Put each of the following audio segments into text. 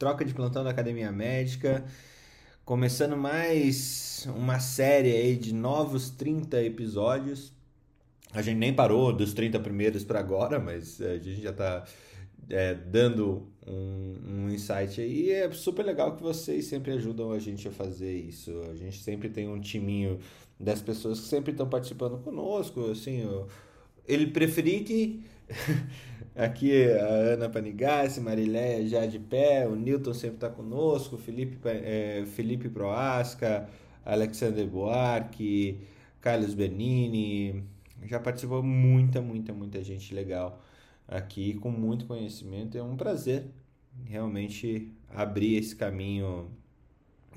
troca de plantão da Academia Médica, começando mais uma série aí de novos 30 episódios. A gente nem parou dos 30 primeiros para agora, mas eh, a gente já está é, dando um, um insight aí. E é super legal que vocês sempre ajudam a gente a fazer isso. A gente sempre tem um timinho das pessoas que sempre estão participando conosco, assim, ele preferir que Aqui a Ana Panigassi, Mariléia já de pé, o Newton sempre está conosco, Felipe, é, Felipe Proasca, Alexander Buarque, Carlos Bernini, já participou muita, muita, muita gente legal aqui com muito conhecimento. É um prazer realmente abrir esse caminho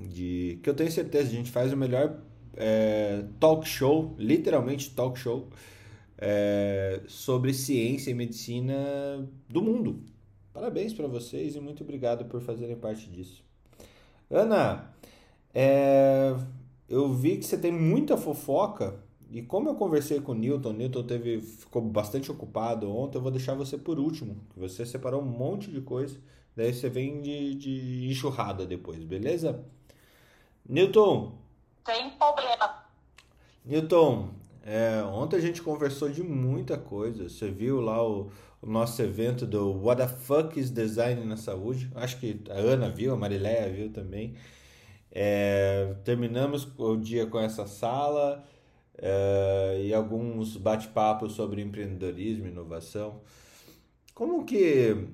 de que eu tenho certeza a gente faz o melhor é, talk show, literalmente talk show é, sobre ciência e medicina do mundo. Parabéns para vocês e muito obrigado por fazerem parte disso. Ana, é, eu vi que você tem muita fofoca e como eu conversei com o Newton, o Newton teve, ficou bastante ocupado ontem, eu vou deixar você por último. Você separou um monte de coisa, daí você vem de, de enxurrada depois, beleza? Newton. Sem problema. Newton, é, ontem a gente conversou de muita coisa. Você viu lá o, o, nosso evento do What the Fuck is Design na Saúde? Acho que a Ana viu, a Marileia viu também. É, terminamos o dia com essa sala é, e alguns bate-papos sobre empreendedorismo inovação. Como que,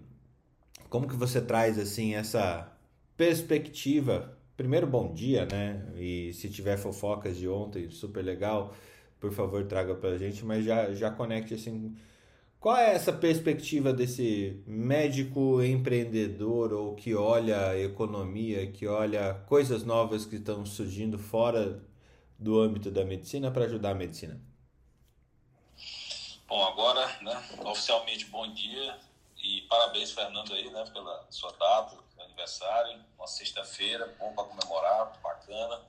como que você traz assim essa perspectiva? Primeiro, bom dia, né? E se tiver fofocas de ontem, super legal por favor, traga para a gente, mas já, já conecte assim. Qual é essa perspectiva desse médico empreendedor ou que olha a economia, que olha coisas novas que estão surgindo fora do âmbito da medicina para ajudar a medicina? Bom, agora, né, oficialmente bom dia e parabéns, Fernando, aí, né, pela sua data, aniversário, uma sexta-feira, bom para comemorar, bacana.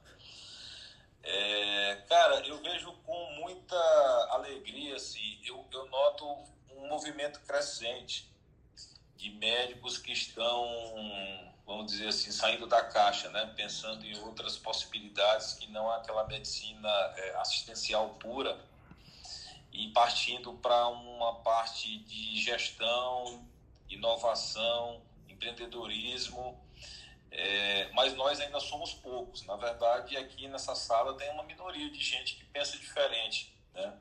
É, cara, eu vejo com muita alegria, assim, eu, eu noto um movimento crescente de médicos que estão, vamos dizer assim, saindo da caixa, né? pensando em outras possibilidades que não aquela medicina é, assistencial pura e partindo para uma parte de gestão, inovação, empreendedorismo é, mas nós ainda somos poucos. Na verdade, aqui nessa sala tem uma minoria de gente que pensa diferente, né?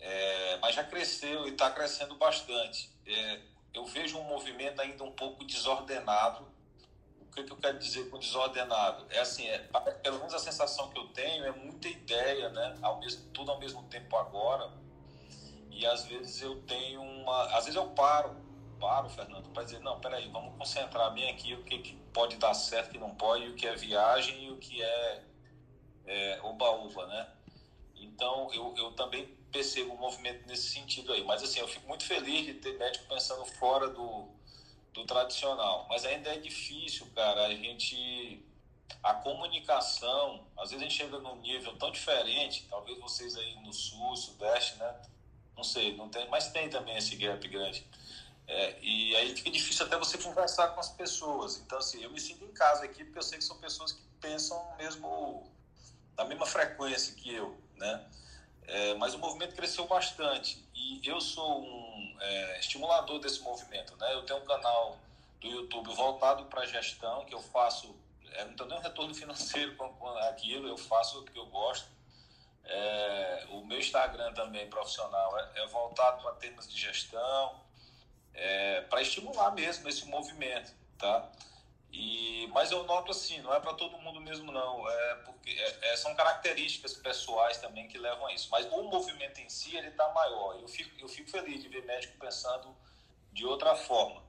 É, mas já cresceu e está crescendo bastante. É, eu vejo um movimento ainda um pouco desordenado. O que, que, eu quero dizer com desordenado? É assim, é, pelo menos a sensação que eu tenho é muita ideia, né? Ao mesmo, tudo ao mesmo tempo agora. E às vezes eu tenho uma. Às vezes eu paro paro, Fernando, para dizer, não, peraí, vamos concentrar bem aqui o que, que pode dar certo e não pode, o que é viagem e o que é, é oba-oba, né? Então, eu, eu também percebo um movimento nesse sentido aí. Mas, assim, eu fico muito feliz de ter médico pensando fora do, do tradicional. Mas ainda é difícil, cara, a gente... A comunicação, às vezes a gente chega num nível tão diferente, talvez vocês aí no sul, sudeste, né? Não sei, não tem, mas tem também esse gap grande é, e aí fica difícil até você conversar com as pessoas. Então, assim, eu me sinto em casa aqui porque eu sei que são pessoas que pensam mesmo na mesma frequência que eu, né? É, mas o movimento cresceu bastante e eu sou um é, estimulador desse movimento, né? Eu tenho um canal do YouTube voltado para gestão que eu faço, é, não tenho nem um retorno financeiro com, com aquilo, eu faço o que eu gosto. É, o meu Instagram também profissional é, é voltado para temas de gestão, é, para estimular mesmo esse movimento, tá? E, mas eu noto assim, não é para todo mundo mesmo não, é porque é, é, são características pessoais também que levam a isso. Mas o movimento em si ele está maior. Eu fico, eu fico feliz de ver médico pensando de outra forma,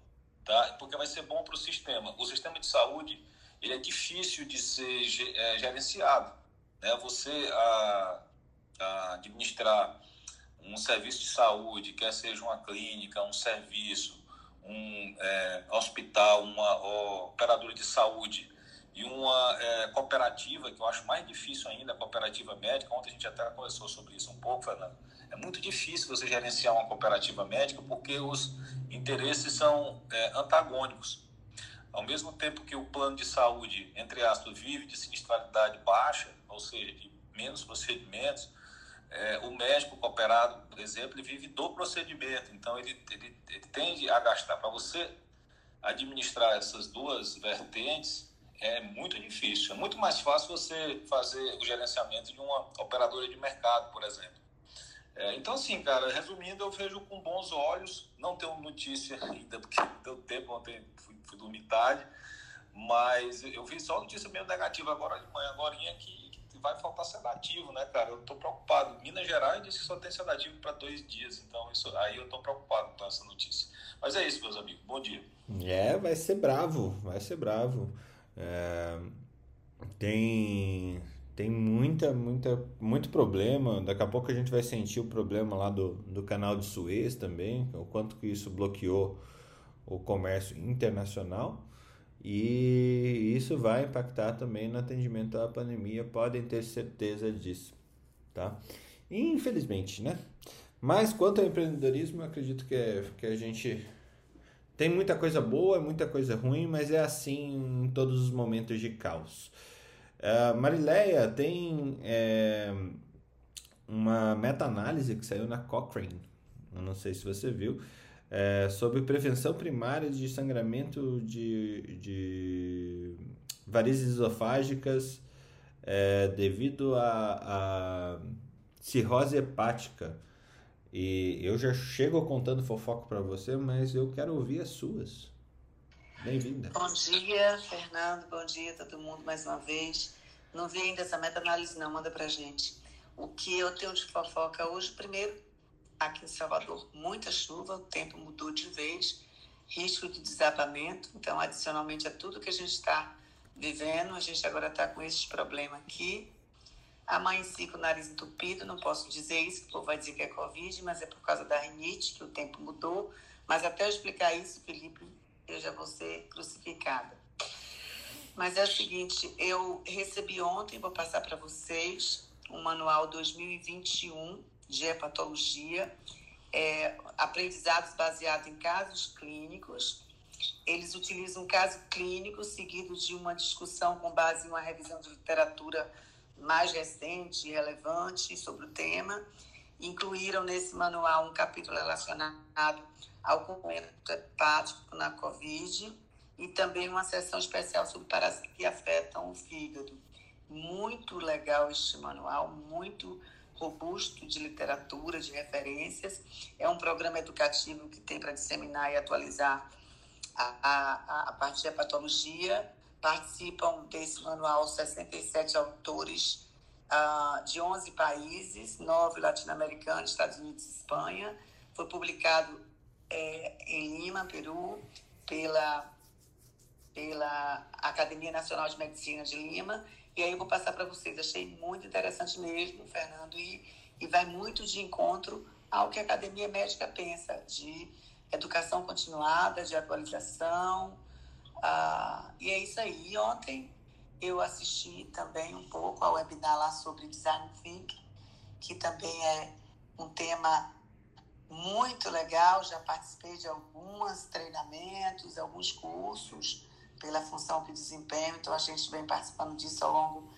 tá? Porque vai ser bom para o sistema. O sistema de saúde ele é difícil de ser é, gerenciado, né? Você a, a administrar um serviço de saúde, quer seja uma clínica, um serviço, um é, hospital, uma operadora de saúde e uma é, cooperativa, que eu acho mais difícil ainda, a cooperativa médica. Ontem a gente até conversou sobre isso um pouco, Fernando. É muito difícil você gerenciar uma cooperativa médica porque os interesses são é, antagônicos. Ao mesmo tempo que o plano de saúde, entre aspas, vive de sinistralidade baixa, ou seja, de menos procedimentos, é, o médico cooperado, por exemplo, ele vive do procedimento, então ele, ele, ele tende a gastar. Para você administrar essas duas vertentes é muito difícil. É muito mais fácil você fazer o gerenciamento de uma operadora de mercado, por exemplo. É, então, assim, cara, resumindo, eu vejo com bons olhos. Não tenho notícia ainda, porque deu tempo, ontem fui, fui dormir tarde. Mas eu vi só notícia meio negativa agora de manhã, agora que vai faltar sedativo, né, cara? Eu tô preocupado. Minas Gerais disse que só tem sedativo para dois dias, então isso aí eu tô preocupado com essa notícia. Mas é isso, meus amigos. Bom dia. É, vai ser bravo, vai ser bravo. É, tem tem muita, muita, muito problema. Daqui a pouco a gente vai sentir o problema lá do, do canal de Suez também, o quanto que isso bloqueou o comércio internacional. E isso vai impactar também no atendimento à pandemia, podem ter certeza disso, tá? Infelizmente, né? Mas quanto ao empreendedorismo, acredito que, é, que a gente tem muita coisa boa, muita coisa ruim, mas é assim em todos os momentos de caos. Marileia tem é, uma meta-análise que saiu na Cochrane, eu não sei se você viu, é, sobre prevenção primária de sangramento de, de varizes esofágicas é, devido a, a cirrose hepática. E eu já chego contando fofoca para você, mas eu quero ouvir as suas. Bem-vinda. Bom dia, Fernando. Bom dia todo mundo mais uma vez. Não vi ainda essa meta-análise, não. Manda pra gente. O que eu tenho de fofoca hoje, primeiro, aqui em Salvador, muita chuva, o tempo mudou de vez, risco de desabamento. Então, adicionalmente a tudo que a gente está vivendo, a gente agora está com esse problema aqui. Amanheci com o nariz entupido, não posso dizer isso, o povo vai dizer que é Covid, mas é por causa da rinite, que o tempo mudou. Mas até eu explicar isso, Felipe, eu já vou ser crucificada. Mas é o seguinte, eu recebi ontem, vou passar para vocês, um manual 2021 de hepatologia, é, aprendizados baseados em casos clínicos. Eles utilizam um caso clínico seguido de uma discussão com base em uma revisão de literatura mais recente e relevante sobre o tema. Incluíram nesse manual um capítulo relacionado ao comportamento hepático na COVID e também uma sessão especial sobre parasitas que afetam o fígado. Muito legal este manual, muito robusto de literatura, de referências. É um programa educativo que tem para disseminar e atualizar a, a, a parte da patologia. Participam desse manual 67 autores uh, de 11 países, 9 latino-americanos, Estados Unidos e Espanha. Foi publicado é, em Lima, Peru, pela, pela Academia Nacional de Medicina de Lima e aí eu vou passar para vocês. Achei muito interessante mesmo, Fernando, e, e vai muito de encontro ao que a Academia Médica pensa, de educação continuada, de atualização. Ah, e é isso aí. Ontem eu assisti também um pouco ao webinar lá sobre Design Thinking, que também é um tema muito legal. Já participei de alguns treinamentos, alguns cursos pela função que desempenho, então a gente vem participando disso ao longo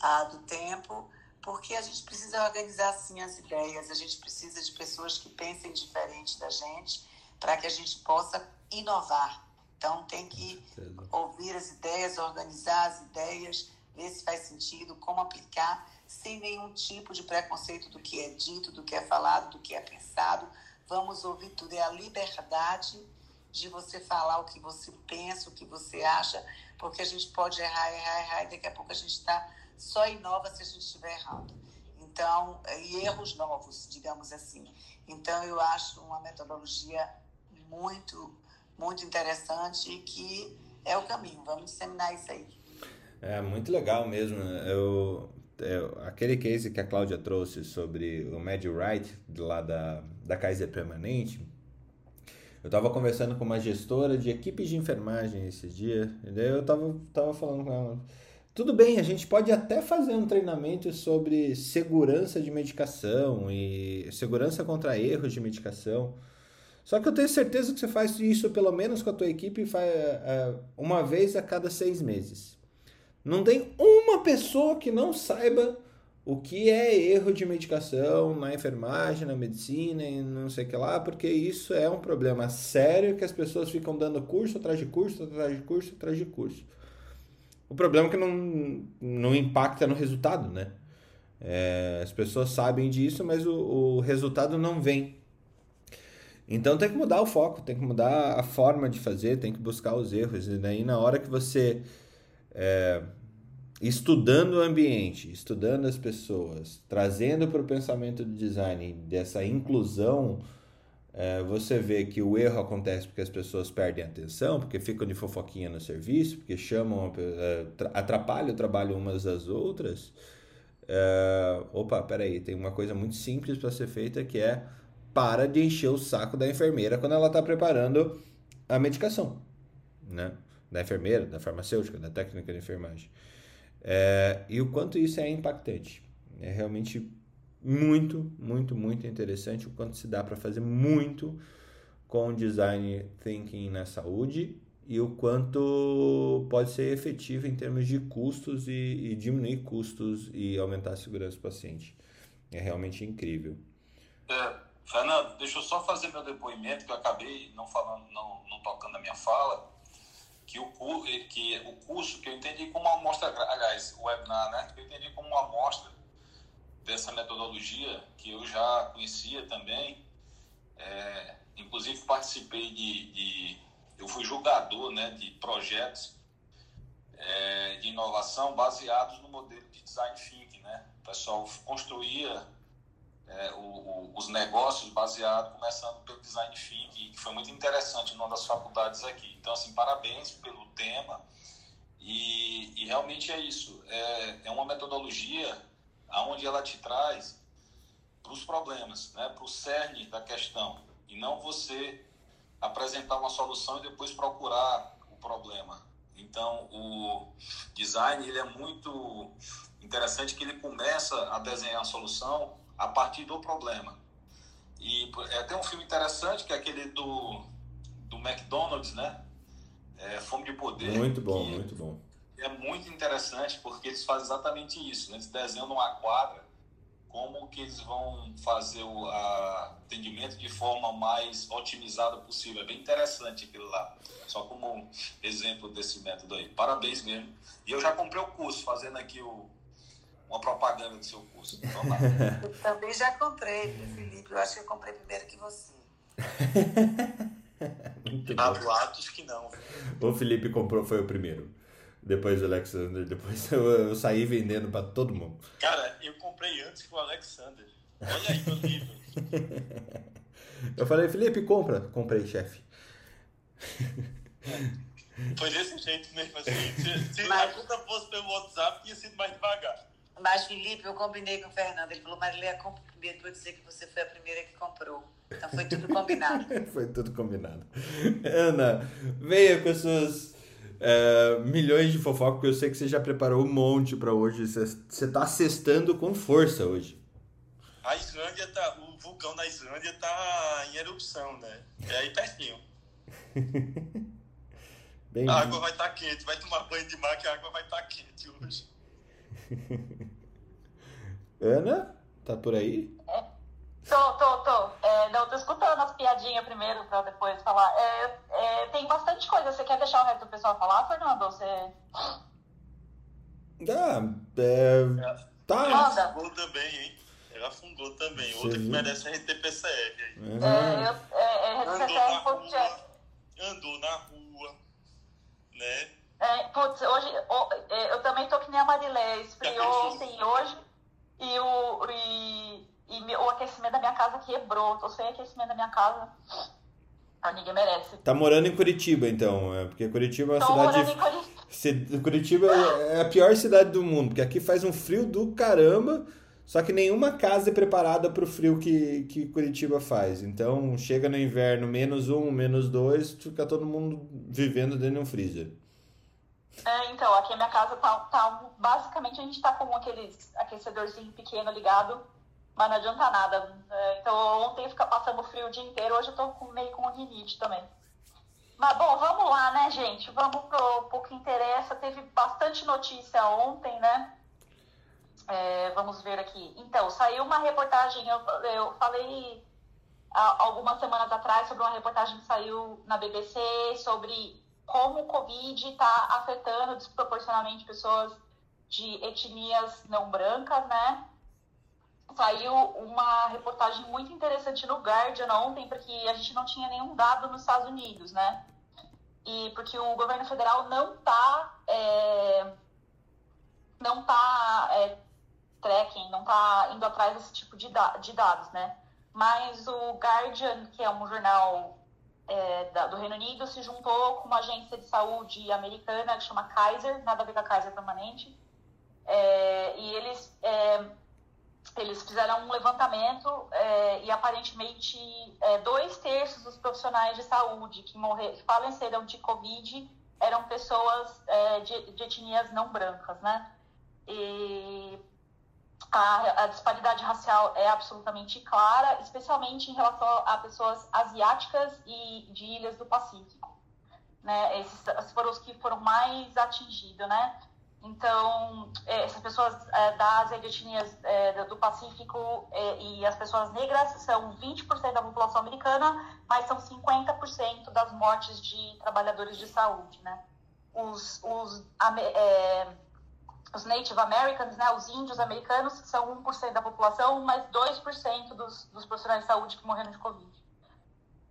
ah, do tempo, porque a gente precisa organizar assim as ideias, a gente precisa de pessoas que pensem diferente da gente para que a gente possa inovar. Então tem que ouvir as ideias, organizar as ideias, ver se faz sentido, como aplicar, sem nenhum tipo de preconceito do que é dito, do que é falado, do que é pensado. Vamos ouvir tudo. É a liberdade de você falar o que você pensa, o que você acha, porque a gente pode errar, errar, errar, e daqui a pouco a gente está só inova se a gente estiver errando. Então, e erros novos, digamos assim. Então, eu acho uma metodologia muito, muito interessante e que é o caminho. Vamos disseminar isso aí. É muito legal mesmo. Eu, eu, aquele case que a Cláudia trouxe sobre o Mad Wright, lá da, da Kaiser Permanente, eu estava conversando com uma gestora de equipes de enfermagem esse dia, e eu estava tava falando com ela. Tudo bem, a gente pode até fazer um treinamento sobre segurança de medicação e segurança contra erros de medicação. Só que eu tenho certeza que você faz isso pelo menos com a tua equipe é, uma vez a cada seis meses. Não tem uma pessoa que não saiba o que é erro de medicação na enfermagem, na medicina e não sei o que lá, porque isso é um problema sério que as pessoas ficam dando curso atrás de curso, atrás de curso, atrás de curso. O problema é que não, não impacta no resultado, né? É, as pessoas sabem disso, mas o, o resultado não vem. Então tem que mudar o foco, tem que mudar a forma de fazer, tem que buscar os erros. E daí na hora que você é, estudando o ambiente, estudando as pessoas, trazendo para o pensamento de design dessa inclusão, é, você vê que o erro acontece porque as pessoas perdem atenção, porque ficam de fofoquinha no serviço, porque chamam, é, atrapalham o trabalho umas das outras. É, opa, peraí, tem uma coisa muito simples para ser feita que é para de encher o saco da enfermeira quando ela está preparando a medicação, né? Da enfermeira, da farmacêutica, da técnica de enfermagem. É, e o quanto isso é impactante. É realmente muito, muito, muito interessante o quanto se dá para fazer muito com design thinking na saúde e o quanto pode ser efetivo em termos de custos e, e diminuir custos e aumentar a segurança do paciente. É realmente incrível. É, Fernando, deixa eu só fazer meu depoimento, que eu acabei não falando, não, não tocando a minha fala, que o, que o curso que eu entendi como uma amostra, aliás, o webinar, né, que eu entendi como uma amostra dessa metodologia que eu já conhecia também. É, inclusive participei de, de, eu fui julgador, né, de projetos é, de inovação baseados no modelo de design thinking, né? O pessoal construía é, o, o, os negócios baseados começando pelo design thinking, que foi muito interessante numa das faculdades aqui. Então, assim, parabéns pelo tema. E, e realmente é isso. É, é uma metodologia aonde ela te traz para os problemas, né, para o cerne da questão, e não você apresentar uma solução e depois procurar o problema. Então, o design ele é muito interessante que ele começa a desenhar a solução a partir do problema. E é, tem um filme interessante que é aquele do, do McDonald's, né? É, Fome de Poder. Muito bom, muito bom é muito interessante porque eles fazem exatamente isso. Né? Eles desenham uma quadra como que eles vão fazer o atendimento de forma mais otimizada possível. É bem interessante aquilo lá. Só como exemplo desse método aí. Parabéns mesmo. E eu já comprei o curso, fazendo aqui o, uma propaganda do seu curso. eu também já comprei, Felipe. Eu acho que eu comprei primeiro que você. Há boatos que não. O Felipe comprou, foi o primeiro. Depois do Alexander, depois eu, eu saí vendendo para todo mundo. Cara, eu comprei antes que o Alexander. Olha aí meu livro. eu falei, Felipe, compra. Comprei, chefe. Foi desse jeito mesmo assim. Se, se Mas... a conta fosse pelo WhatsApp, tinha sido mais devagar. Mas, Felipe, eu combinei com o Fernando. Ele falou, Marília, compra primeiro para eu dizer que você foi a primeira que comprou. Então foi tudo combinado. foi tudo combinado. Ana, venha com suas é, milhões de fofoca, porque eu sei que você já preparou um monte para hoje. Você, você tá cestando com força hoje. A Islândia tá. O vulcão da Islândia tá em erupção, né? É aí pertinho. Bem a água vai estar tá quente, vai tomar banho de mar que a água vai estar tá quente hoje. Ana, tá por aí? É. Tô, tô, tô. É, não, tô escutando as piadinhas primeiro pra depois falar. É, é, tem bastante coisa. Você quer deixar o resto do pessoal falar, Fernando? Você. Ah, é. Tá. Ela afungou também, hein? Ela afundou também. Outra que merece RTPCR aí. Uhum. É, eu, é, é, andou, na rua, andou na rua, né? É, putz, hoje é, eu também tô que nem a Marilé, esfriou assim hoje e o. E e o aquecimento da minha casa quebrou. Tô sem aquecimento da minha casa. Ah, ninguém merece. Tá morando em Curitiba, então, é, porque Curitiba é uma cidade. Curitiba. Curitiba é a pior cidade do mundo, porque aqui faz um frio do caramba, só que nenhuma casa é preparada para o frio que, que Curitiba faz. Então, chega no inverno, menos um, menos dois, fica todo mundo vivendo dentro de um freezer. É, então, aqui a minha casa tá, tá. Basicamente a gente tá com aqueles aquecedorzinho pequeno ligado, mas não adianta nada. É, então ontem fica passando frio o dia inteiro, hoje eu tô com, meio com rinite também. Mas bom, vamos lá, né, gente? Vamos pro, pro que interessa. Teve bastante notícia ontem, né? É, vamos ver aqui. Então, saiu uma reportagem, eu, eu falei algumas semanas atrás sobre uma reportagem que saiu na BBC sobre como o Covid está afetando desproporcionalmente pessoas de etnias não brancas, né? Saiu uma reportagem muito interessante no Guardian ontem, porque a gente não tinha nenhum dado nos Estados Unidos, né? E porque o governo federal não está é, não tá é, tracking, não está indo atrás desse tipo de, da de dados, né? Mas o Guardian, que é um jornal é, da, do Reino Unido, se juntou com uma agência de saúde americana que chama Kaiser, nada a ver com a Kaiser permanente, é, e eles, é, eles fizeram um levantamento é, e aparentemente é, dois terços dos profissionais de saúde que, morrer, que faleceram de Covid eram pessoas é, de, de etnias não brancas, né? E a, a, disparidade racial é absolutamente clara, especialmente em relação a pessoas asiáticas e de ilhas do Pacífico. Né? Esses foram os que foram mais atingidos, né? Então, essas pessoas é, da etnias é, do Pacífico é, e as pessoas negras são 20% da população americana, mas são 50% das mortes de trabalhadores de saúde, né? Os, os é, os Native Americans, né, os índios americanos, são 1% da população, mas 2% dos, dos profissionais de saúde que morreram de Covid.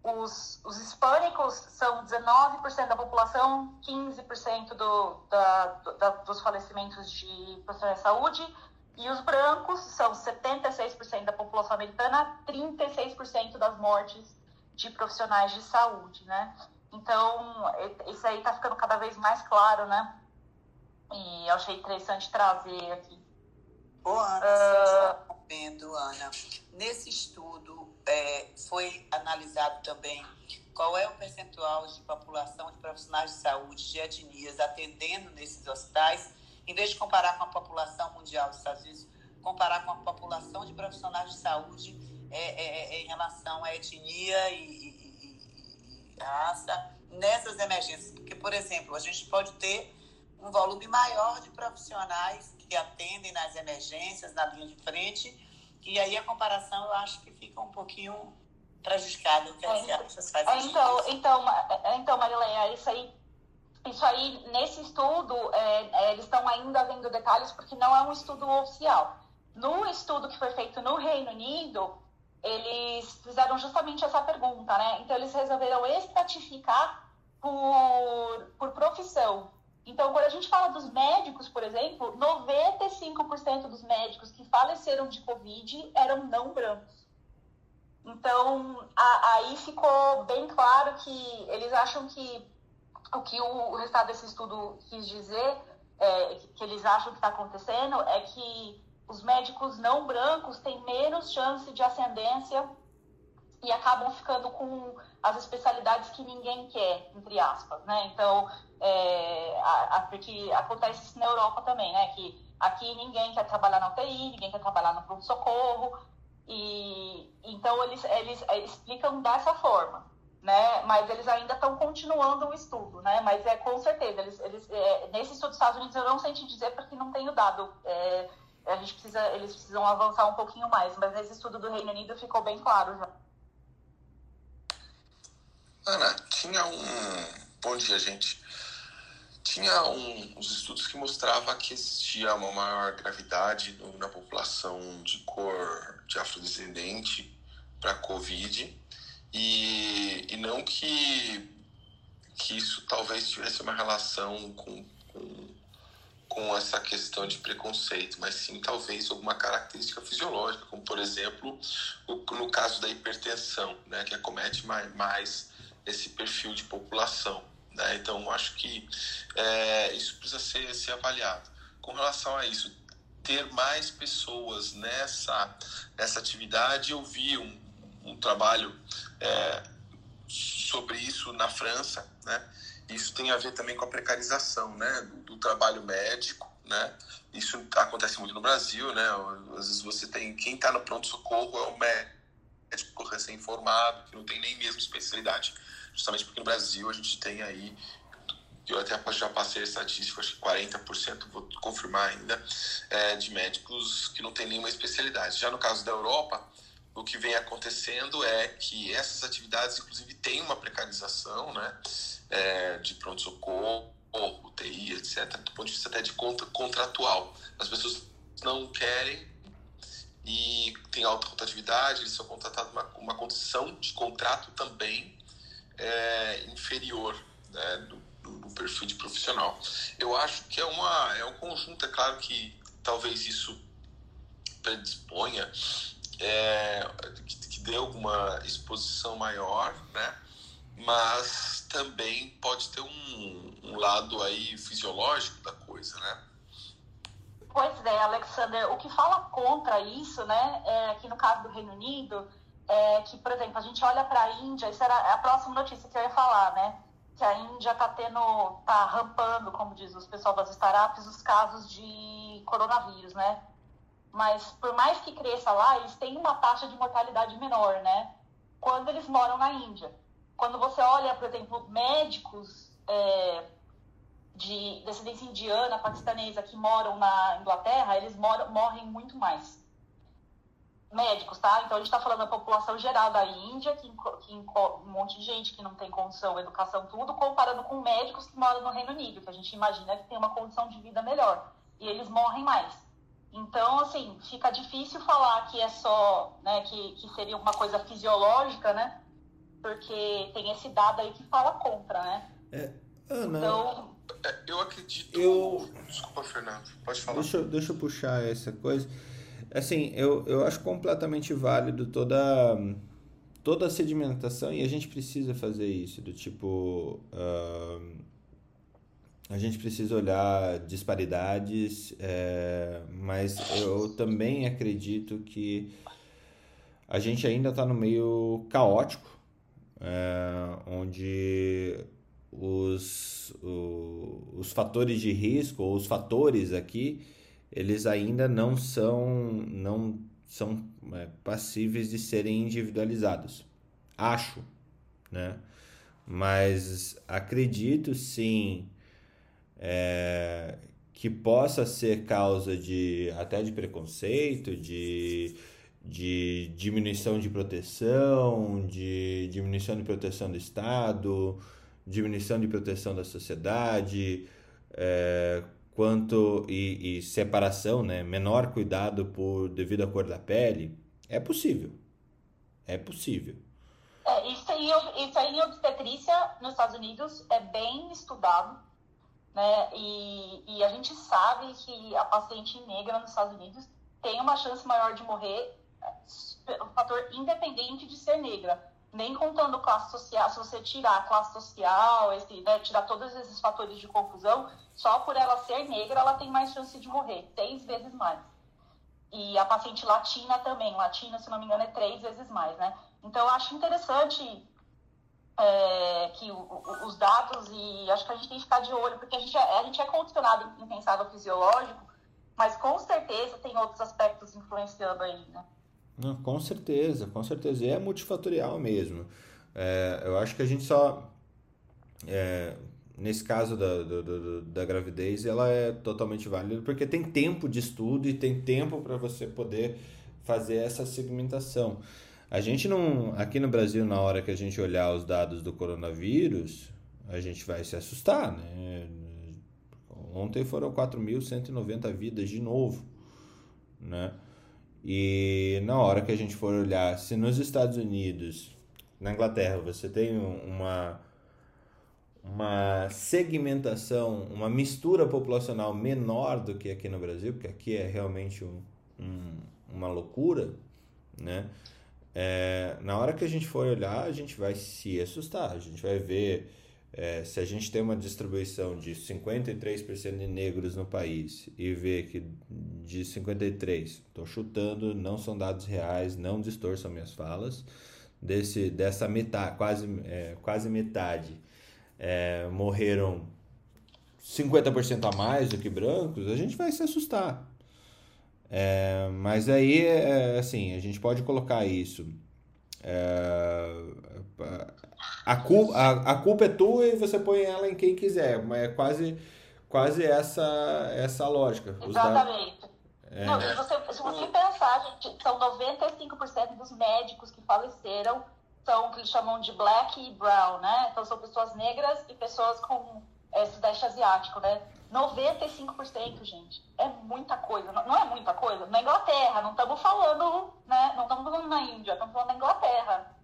Os, os hispânicos são 19% da população, 15% do, da, da, dos falecimentos de profissionais de saúde, e os brancos são 76% da população americana, 36% das mortes de profissionais de saúde, né? Então, isso aí está ficando cada vez mais claro, né? E eu achei interessante trazer aqui. Ô, Ana, uh... vendo, Ana, nesse estudo é, foi analisado também qual é o percentual de população de profissionais de saúde de etnias atendendo nesses hospitais, em vez de comparar com a população mundial dos Estados Unidos, comparar com a população de profissionais de saúde é, é, é em relação à etnia e, e, e raça nessas emergências. Porque, por exemplo, a gente pode ter um volume maior de profissionais que atendem nas emergências, na linha de frente, e aí a comparação eu acho que fica um pouquinho prejudicada. O que é, é, você faz então, então, então, Marileia, isso aí, isso aí, nesse estudo, é, é, eles estão ainda vendo detalhes porque não é um estudo oficial. No estudo que foi feito no Reino Unido, eles fizeram justamente essa pergunta, né? Então, eles resolveram estratificar por, por profissão. Então, quando a gente fala dos médicos, por exemplo, 95% dos médicos que faleceram de Covid eram não brancos. Então, a, aí ficou bem claro que eles acham que o que o, o resultado desse estudo quis dizer, é, que eles acham que está acontecendo, é que os médicos não brancos têm menos chance de ascendência e acabam ficando com as especialidades que ninguém quer, entre aspas, né? Então, é, a, a, porque acontece isso na Europa também, né? Que aqui ninguém quer trabalhar na UTI, ninguém quer trabalhar no pronto-socorro, e então eles, eles explicam dessa forma, né? Mas eles ainda estão continuando o estudo, né? Mas é com certeza, eles, eles é, nesse estudo dos Estados Unidos eu não sei te dizer porque não tenho dado. É, a gente precisa, eles precisam avançar um pouquinho mais, mas nesse estudo do Reino Unido ficou bem claro já. Ana, tinha um. Bom dia, gente. Tinha um, uns estudos que mostrava que existia uma maior gravidade na população de cor de afrodescendente para Covid e, e não que, que isso talvez tivesse uma relação com, com, com essa questão de preconceito, mas sim talvez alguma característica fisiológica, como por exemplo o, no caso da hipertensão, né, que acomete mais, mais esse perfil de população. Né? Então, acho que é, isso precisa ser, ser avaliado. Com relação a isso, ter mais pessoas nessa, nessa atividade, eu vi um, um trabalho é, sobre isso na França, né? Isso tem a ver também com a precarização, né, do, do trabalho médico, né? Isso acontece muito no Brasil, né? Às vezes você tem quem está no pronto socorro é o médico recém-formado que não tem nem mesmo especialidade, justamente porque no Brasil a gente tem aí eu até já passei a estatística, acho que 40%, vou confirmar ainda, é, de médicos que não tem nenhuma especialidade. Já no caso da Europa, o que vem acontecendo é que essas atividades, inclusive, têm uma precarização né, é, de pronto-socorro, UTI, etc., do ponto de vista até de contratual. As pessoas não querem e têm alta rotatividade, eles são contratados uma, uma condição de contrato também é, inferior né, do, do, do, perfil de profissional. Eu acho que é, uma, é um conjunto, é claro que talvez isso predisponha é, que, que dê alguma exposição maior, né? Mas também pode ter um, um lado aí fisiológico da coisa, né? Pois é, Alexander, o que fala contra isso, né, é, aqui no caso do Reino Unido, é que, por exemplo, a gente olha para a Índia, isso era a próxima notícia que eu ia falar, né, que a Índia está tendo, tá rampando, como diz os pessoal das startups, os casos de coronavírus, né, mas por mais que cresça lá, eles têm uma taxa de mortalidade menor, né? Quando eles moram na Índia. Quando você olha, por exemplo, médicos é, de descendência indiana, paquistanesa, que moram na Inglaterra, eles moram, morrem muito mais. Médicos, tá? Então a gente está falando da população geral da Índia, que, que um monte de gente que não tem condição, educação, tudo, comparando com médicos que moram no Reino Unido, que a gente imagina que tem uma condição de vida melhor. E eles morrem mais. Então, assim, fica difícil falar que é só, né, que, que seria uma coisa fisiológica, né? Porque tem esse dado aí que fala contra, né? É, Ana, então, é, eu acredito. Eu... Desculpa, Fernando, pode falar. Deixa, deixa eu puxar essa coisa. Assim, eu, eu acho completamente válido toda, toda a sedimentação e a gente precisa fazer isso, do tipo. Uh a gente precisa olhar disparidades, é, mas eu também acredito que a gente ainda está no meio caótico, é, onde os, o, os fatores de risco, ou os fatores aqui, eles ainda não são, não são é, passíveis de serem individualizados. Acho, né? Mas acredito sim é, que possa ser causa de até de preconceito, de, de diminuição de proteção, de diminuição de proteção do Estado, diminuição de proteção da sociedade, é, quanto e, e, separação, né? menor cuidado por devido à cor da pele, é possível. É possível. É, isso, aí, isso aí em obstetrícia nos Estados Unidos é bem estudado né? E, e a gente sabe que a paciente negra nos Estados Unidos tem uma chance maior de morrer, um fator independente de ser negra. Nem contando classe social, se você tirar a classe social, esse, né, tirar todos esses fatores de confusão, só por ela ser negra, ela tem mais chance de morrer, seis vezes mais. E a paciente latina também, latina, se não me engano, é três vezes mais, né? Então, eu acho interessante é, que o, os dados, e acho que a gente tem que ficar de olho, porque a gente é, a gente é condicionado em pensar no fisiológico, mas com certeza tem outros aspectos influenciando aí, né? Não, com certeza, com certeza. E é multifatorial mesmo. É, eu acho que a gente só. É, nesse caso da, da, da, gravidez, ela é totalmente válida porque tem tempo de estudo e tem tempo para você poder fazer essa segmentação. A gente não. Aqui no Brasil, na hora que a gente olhar os dados do coronavírus, a gente vai se assustar, né? Ontem foram 4.190 vidas de novo, né? E na hora que a gente for olhar, se nos Estados Unidos, na Inglaterra, você tem uma uma segmentação, uma mistura populacional menor do que aqui no Brasil, porque aqui é realmente um, um, uma loucura, né? é, na hora que a gente for olhar, a gente vai se assustar. A gente vai ver é, se a gente tem uma distribuição de 53% de negros no país e ver que de 53, estou chutando, não são dados reais, não distorçam minhas falas, desse, dessa metade, quase, é, quase metade, é, morreram 50% a mais do que brancos, a gente vai se assustar. É, mas aí, é, assim, a gente pode colocar isso. É, a, culpa, a, a culpa é tua e você põe ela em quem quiser, mas é quase, quase essa, essa lógica. Exatamente. É. Não, se você, se você pensar, gente, são 95% dos médicos que faleceram são o que eles chamam de black e brown, né? Então são pessoas negras e pessoas com é, sudeste asiático, né? 95%, gente. É muita coisa. Não, não, é muita coisa? Na Inglaterra, não estamos falando, né? Não estamos falando na Índia, estamos falando na Inglaterra.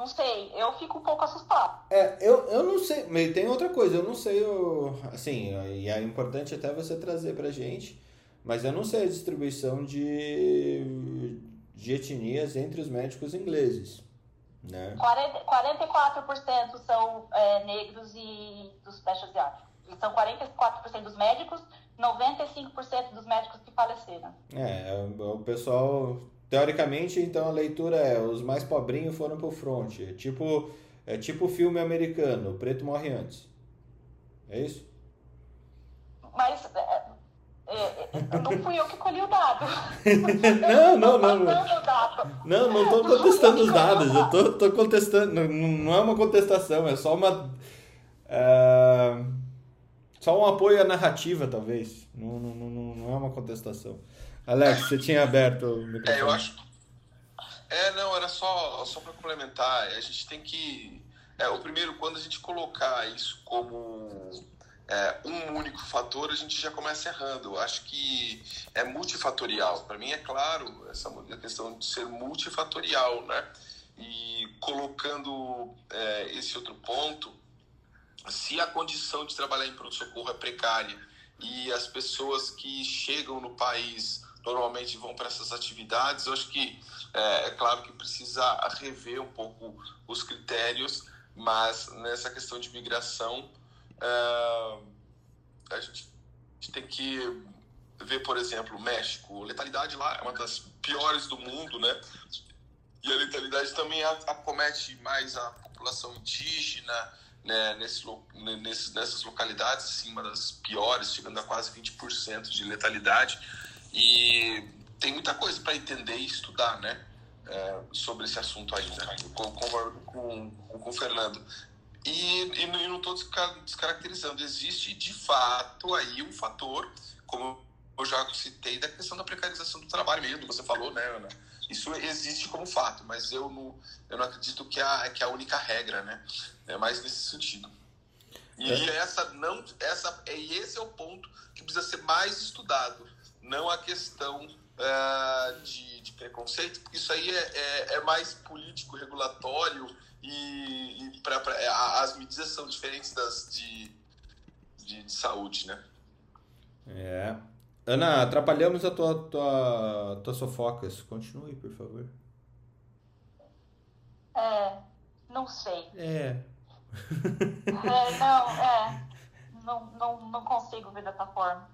Não sei, eu fico um pouco assustado. É, eu, eu não sei, mas tem outra coisa, eu não sei, eu, assim, e é importante até você trazer pra gente, mas eu não sei a distribuição de, de etnias entre os médicos ingleses. Né? 40, 44% são é, negros e do Sudeste Asiático. São 44% dos médicos, 95% dos médicos que faleceram. É, o pessoal. Teoricamente, então a leitura é: os mais pobrinhos foram pro front. É tipo, é tipo filme americano: o preto morre antes. É isso? Mas é, é, é não fui eu que colhi o dado. não, não, não. Não, não estou contestando os dados. Eu tô, tô contestando. Não, não é uma contestação, é só uma. Uh só um apoio à narrativa, talvez. Não, não, não, não é uma contestação. Alex, você tinha aberto o microfone. É, eu acho. É, não, era só, só para complementar. A gente tem que. É, o primeiro, quando a gente colocar isso como é, um único fator, a gente já começa errando. Acho que é multifatorial. Para mim é claro essa questão de ser multifatorial, né? E colocando é, esse outro ponto, se a condição de trabalhar em pronto-socorro é precária e as pessoas que chegam no país normalmente vão para essas atividades, eu acho que é, é, claro que precisa rever um pouco os critérios, mas nessa questão de migração é, a, gente, a gente tem que ver, por exemplo, o México, a letalidade lá é uma das piores do mundo, né? E a letalidade também acomete mais a população indígena, né, nesse, nessas localidades, assim, uma das piores, chegando a quase 20% de letalidade. E tem muita coisa para entender e estudar, né? É, sobre esse assunto ainda. Eu concordo com, com, o Fernando. E, e, não estou descaracterizando. Existe, de fato, aí um fator, como eu já citei, da questão da precarização do trabalho mesmo, você falou, né, Ana? Isso existe como fato, mas eu não, eu não acredito que é, a, que a única regra, né? É mais nesse sentido. E é. essa não, essa, esse é o ponto que precisa ser mais estudado, não a questão uh, de, de, preconceito, porque isso aí é, é, é mais político, regulatório e, e pra, pra, é, as medidas são diferentes das de, de, de saúde, né? É, Ana, atrapalhamos a tua, tua, tuas fofocas. Continue, por favor. É, não sei. É. é não, é. Não, não, não consigo ver dessa forma.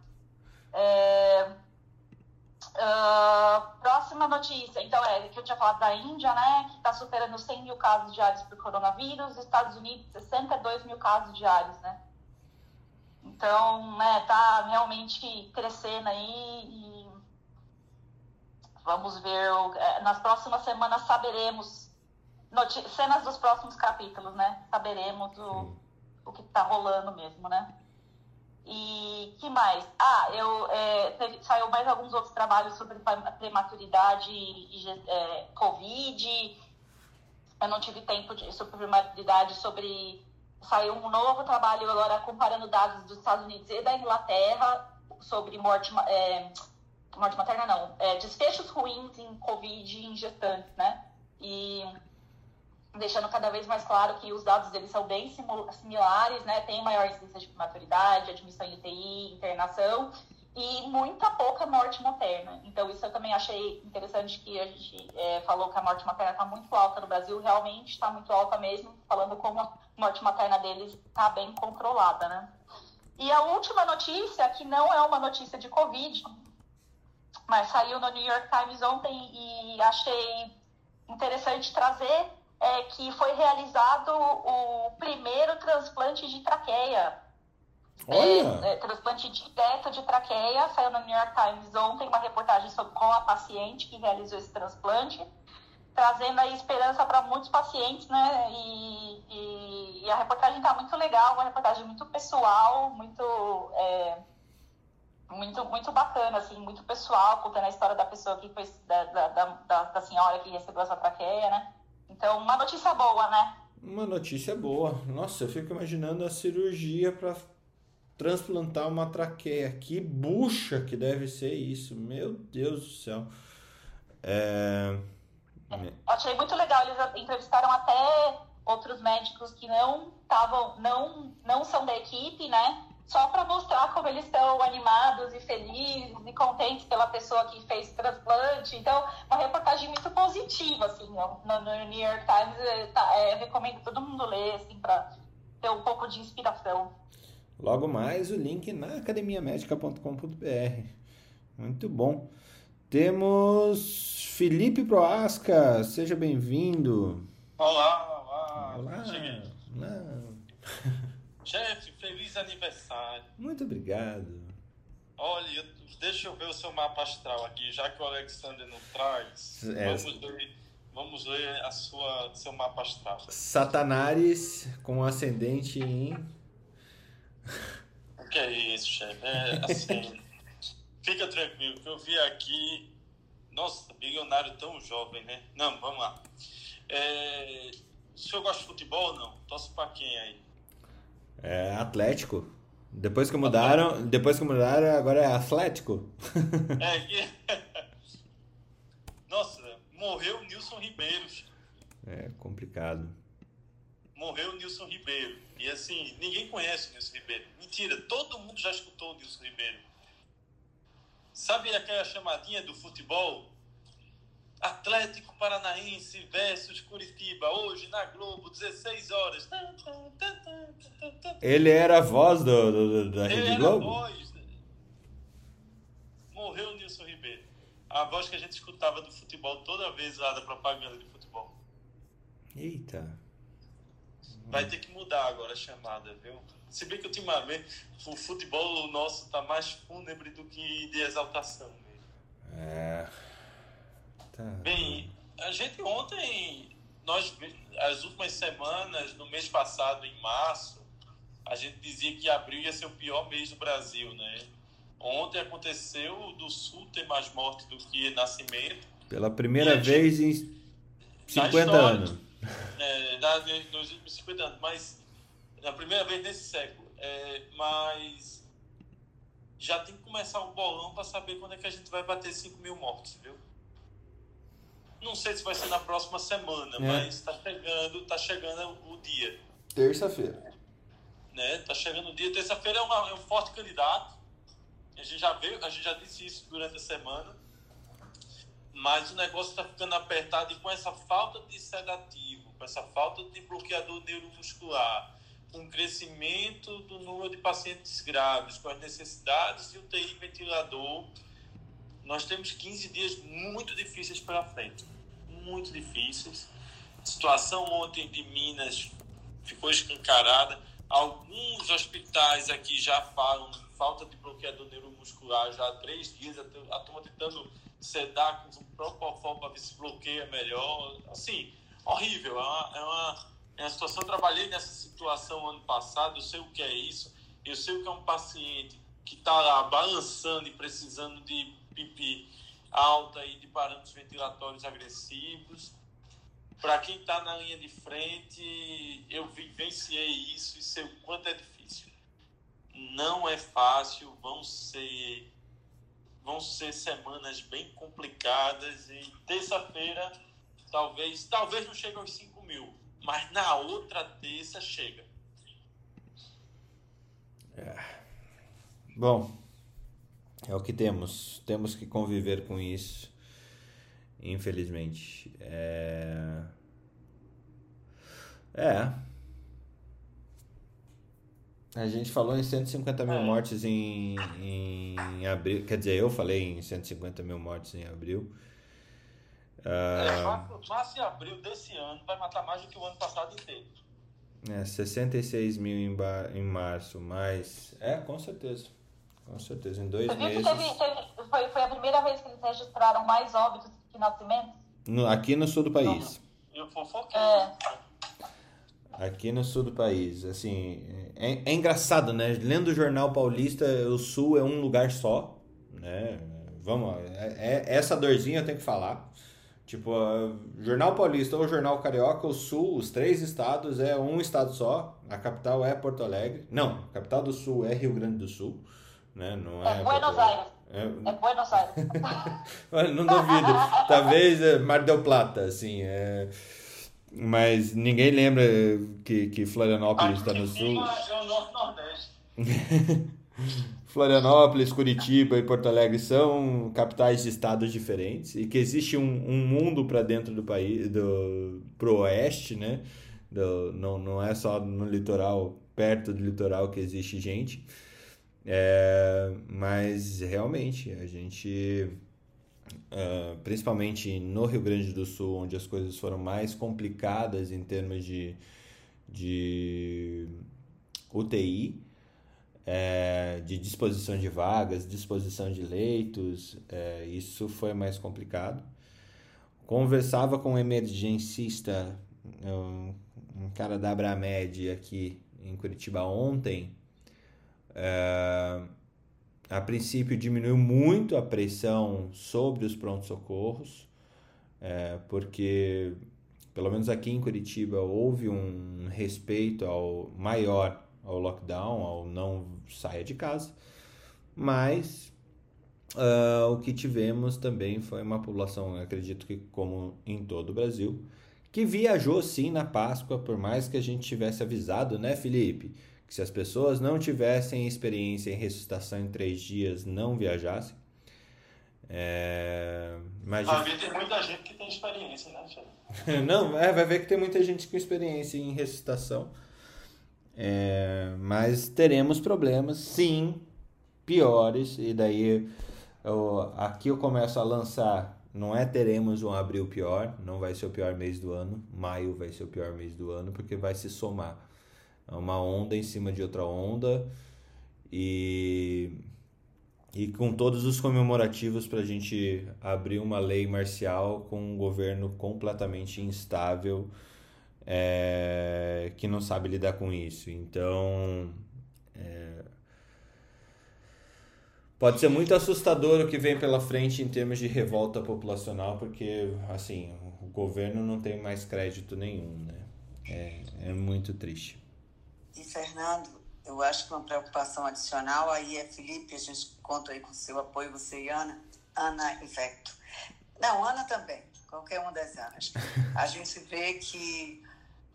É, uh, próxima notícia. Então, é que eu tinha falado da Índia, né? Que está superando 100 mil casos diários por coronavírus. Estados Unidos, 62 mil casos diários, né? Então, né, tá realmente crescendo aí e vamos ver. É, nas próximas semanas saberemos cenas dos próximos capítulos, né? Saberemos o, o que tá rolando mesmo, né? E que mais? Ah, eu é, teve, saiu mais alguns outros trabalhos sobre prematuridade e, é, Covid. Eu não tive tempo de, sobre prematuridade, sobre saiu um novo trabalho agora comparando dados dos Estados Unidos e da Inglaterra sobre morte, é, morte materna, não, é, desfechos ruins em Covid em gestantes, né? E deixando cada vez mais claro que os dados deles são bem similares, né? Tem maior incidência de maturidade, admissão em UTI, internação. e muita pouca morte materna. Então, isso eu também achei interessante que a gente é, falou que a morte materna está muito alta no Brasil, realmente está muito alta mesmo, falando como a morte materna deles está bem controlada, né? E a última notícia, que não é uma notícia de Covid, mas saiu no New York Times ontem e achei interessante trazer, é que foi realizado o primeiro transplante de traqueia é, é, transplante direto de traqueia, saiu no New York Times ontem uma reportagem sobre, com a paciente que realizou esse transplante, trazendo aí esperança para muitos pacientes, né? E, e, e a reportagem está muito legal, uma reportagem muito pessoal, muito, é, muito, muito bacana, assim, muito pessoal, contando a história da pessoa que foi, da, da, da, da senhora que recebeu essa traqueia, né? Então, uma notícia boa, né? Uma notícia boa. Nossa, eu fico imaginando a cirurgia para transplantar uma traqueia. Que bucha que deve ser isso. Meu Deus do céu. É... Achei muito legal. Eles entrevistaram até outros médicos que não estavam, não, não são da equipe, né? Só para mostrar como eles estão animados e felizes e contentes pela pessoa que fez transplante. Então, uma reportagem muito positiva, assim, no, no New York Times. É, tá, é, recomendo todo mundo ler, assim, para ter um pouco de inspiração. Logo mais o link na academiamedica.com.br. Muito bom. Temos Felipe Proasca, seja bem-vindo. Olá, olá. Olá. olá. Chefe, feliz aniversário. Muito obrigado. Olha, deixa eu ver o seu mapa astral aqui, já que o Alexander não traz. É. Vamos ler, vamos ler a sua seu mapa astral. Satanares com ascendente em o que é isso, chefe? É assim. fica tranquilo, que eu vi aqui. Nossa, bilionário tão jovem, né? Não, vamos lá. É, o senhor gosta de futebol ou não? Torce pra quem aí? É Atlético. Depois que mudaram, depois que mudaram, agora é Atlético. É, que... Nossa, morreu o Nilson Ribeiro. É complicado. Morreu o Nilson Ribeiro. E assim, ninguém conhece o Nilson Ribeiro. Mentira, todo mundo já escutou o Nilson Ribeiro. Sabe aquela chamadinha do futebol? Atlético Paranaense versus Curitiba, hoje na Globo, 16 horas. Ele era a voz do, do da Rede Ele Globo? Era a voz. Morreu o Nilson Ribeiro. A voz que a gente escutava do futebol toda vez lá da propaganda de futebol. Eita. Vai ter que mudar agora a chamada, viu? Se bem que ultimamente o futebol nosso tá mais fúnebre do que de exaltação mesmo. É. Tá. Bem, a gente ontem, nós, as últimas semanas, no mês passado, em março, a gente dizia que abril ia ser o pior mês do Brasil, né? Ontem aconteceu do Sul ter mais morte do que nascimento. Pela primeira vez gente, em 50 anos é, nos últimos 50 anos, mas na primeira vez nesse século. É, mas já tem que começar o bolão para saber quando é que a gente vai bater 5 mil mortos, viu? Não sei se vai ser na próxima semana, é. mas está chegando, tá chegando o dia. Terça-feira. Né? Tá chegando o dia. Terça-feira é, é um forte candidato. A gente já veio, a gente já disse isso durante a semana mas o negócio está ficando apertado e com essa falta de sedativo, com essa falta de bloqueador neuromuscular, com o crescimento do número de pacientes graves, com as necessidades de UTI ventilador, nós temos 15 dias muito difíceis pela frente. Muito difíceis. A situação ontem de Minas ficou escancarada. Alguns hospitais aqui já falam falta de bloqueador neuromuscular já há três dias. A turma tentando sedar com um propofol para ver se bloqueia melhor. Assim, horrível. É uma, é uma, é uma situação. Trabalhei nessa situação ano passado, eu sei o que é isso. Eu sei o que é um paciente que está lá balançando e precisando de pipi alta e de parâmetros ventilatórios agressivos. Para quem está na linha de frente, eu vivenciei isso e sei o quanto é difícil. Não é fácil, vão ser vão ser semanas bem complicadas e terça-feira talvez, talvez não chegue aos 5 mil, mas na outra terça chega. É. Bom, é o que temos. Temos que conviver com isso. Infelizmente. É. É. A gente falou em 150 mil é. mortes em, em abril. Quer dizer, eu falei em 150 mil mortes em abril. Uh... É, março e abril desse ano vai matar mais do que o ano passado inteiro. É, 66 mil em, em março, mas. É, com certeza. Com certeza, em dois meses. Teve, teve, foi, foi a primeira vez que eles registraram mais óbitos que nascimentos? No, aqui no sul do país. Eu fofoquei. É. Aqui no sul do país, assim, é, é, engraçado, né? Lendo o jornal paulista, o sul é um lugar só, né? Vamos, é, é essa dorzinha eu tenho que falar. Tipo, Jornal Paulista ou Jornal Carioca, o Sul, os três estados é um estado só. A capital é Porto Alegre. Não, a capital do Sul é Rio Grande do Sul. Né? Não é, é Buenos Aires. É... é Buenos Aires. não duvido. Talvez é Mar del Plata, assim. É... Mas ninguém lembra que, que Florianópolis está no sul. É o Norte-Nordeste. Florianópolis, Curitiba e Porto Alegre são capitais de estados diferentes e que existe um, um mundo para dentro do país, do pro oeste, né? Do, não, não é só no litoral, perto do litoral que existe gente. É, mas realmente a gente, uh, principalmente no Rio Grande do Sul, onde as coisas foram mais complicadas em termos de, de UTI, é, de disposição de vagas, disposição de leitos, é, isso foi mais complicado. Conversava com um emergencista, um, um cara da Abramed aqui em Curitiba ontem, é, a princípio diminuiu muito a pressão sobre os prontos-socorros, é, porque, pelo menos aqui em Curitiba, houve um respeito ao maior ao lockdown, ao não saia de casa, mas uh, o que tivemos também foi uma população, acredito que como em todo o Brasil, que viajou sim na Páscoa, por mais que a gente tivesse avisado, né, Felipe? Que se as pessoas não tivessem experiência em ressuscitação em três dias, não viajassem. É... Mas... Vai ver tem muita gente que tem experiência, né, Não, é, vai ver que tem muita gente com experiência em ressuscitação. É... Mas teremos problemas, sim, piores, e daí eu, aqui eu começo a lançar. Não é teremos um abril pior, não vai ser o pior mês do ano. Maio vai ser o pior mês do ano, porque vai se somar uma onda em cima de outra onda e e com todos os comemorativos para a gente abrir uma lei marcial com um governo completamente instável é, que não sabe lidar com isso. Então, é, pode ser muito assustador o que vem pela frente em termos de revolta populacional, porque assim o governo não tem mais crédito nenhum, né? É, é muito triste. E, Fernando, eu acho que uma preocupação adicional aí é, Felipe, a gente conta aí com o seu apoio, você e Ana, Ana Infecto. Não, Ana também, qualquer uma das Anas. A gente vê que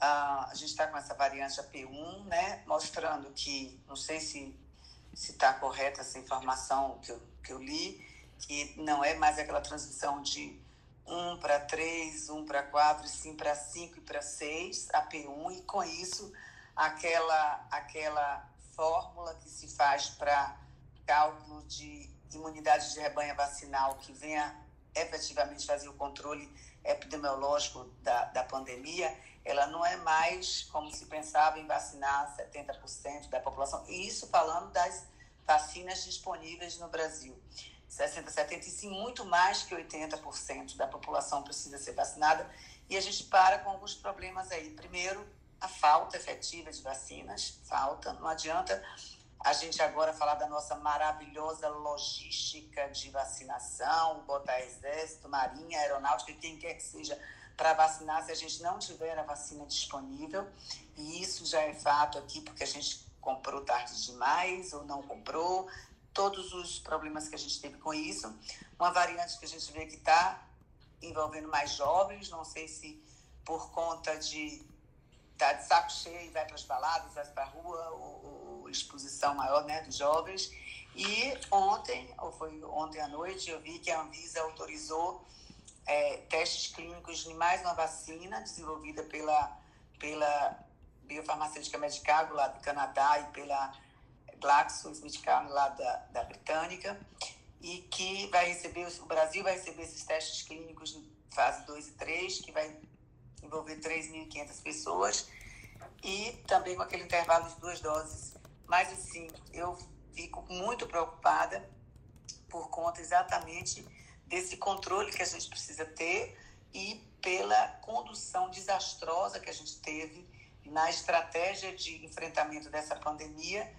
uh, a gente está com essa variante AP1, né, mostrando que, não sei se está correta essa informação que eu, que eu li, que não é mais aquela transmissão de 1 para 3, 1 para 4, sim para 5 e para 6, AP1, e com isso aquela, aquela fórmula que se faz para cálculo de imunidade de rebanho vacinal que venha efetivamente fazer o controle epidemiológico da, da pandemia, ela não é mais como se pensava em vacinar 70% da população. E isso falando das vacinas disponíveis no Brasil. 60, 70 e sim muito mais que 80% da população precisa ser vacinada. E a gente para com alguns problemas aí. Primeiro, a falta efetiva de vacinas, falta, não adianta a gente agora falar da nossa maravilhosa logística de vacinação, botar exército, marinha, aeronáutica, quem quer que seja, para vacinar se a gente não tiver a vacina disponível. E isso já é fato aqui, porque a gente comprou tarde demais ou não comprou, todos os problemas que a gente teve com isso. Uma variante que a gente vê que está envolvendo mais jovens, não sei se por conta de tá de saco cheio, vai para as baladas, vai para a rua, ou, ou, exposição maior né, dos jovens. E ontem, ou foi ontem à noite, eu vi que a Anvisa autorizou é, testes clínicos de mais uma vacina desenvolvida pela, pela biofarmacêutica Medicago, lá do Canadá, e pela GlaxoSmithKline, lá da, da Britânica, e que vai receber, o Brasil vai receber esses testes clínicos fase 2 e 3, que vai envolver 3.500 pessoas, e também com aquele intervalo de duas doses. Mas, assim, eu fico muito preocupada por conta exatamente desse controle que a gente precisa ter e pela condução desastrosa que a gente teve na estratégia de enfrentamento dessa pandemia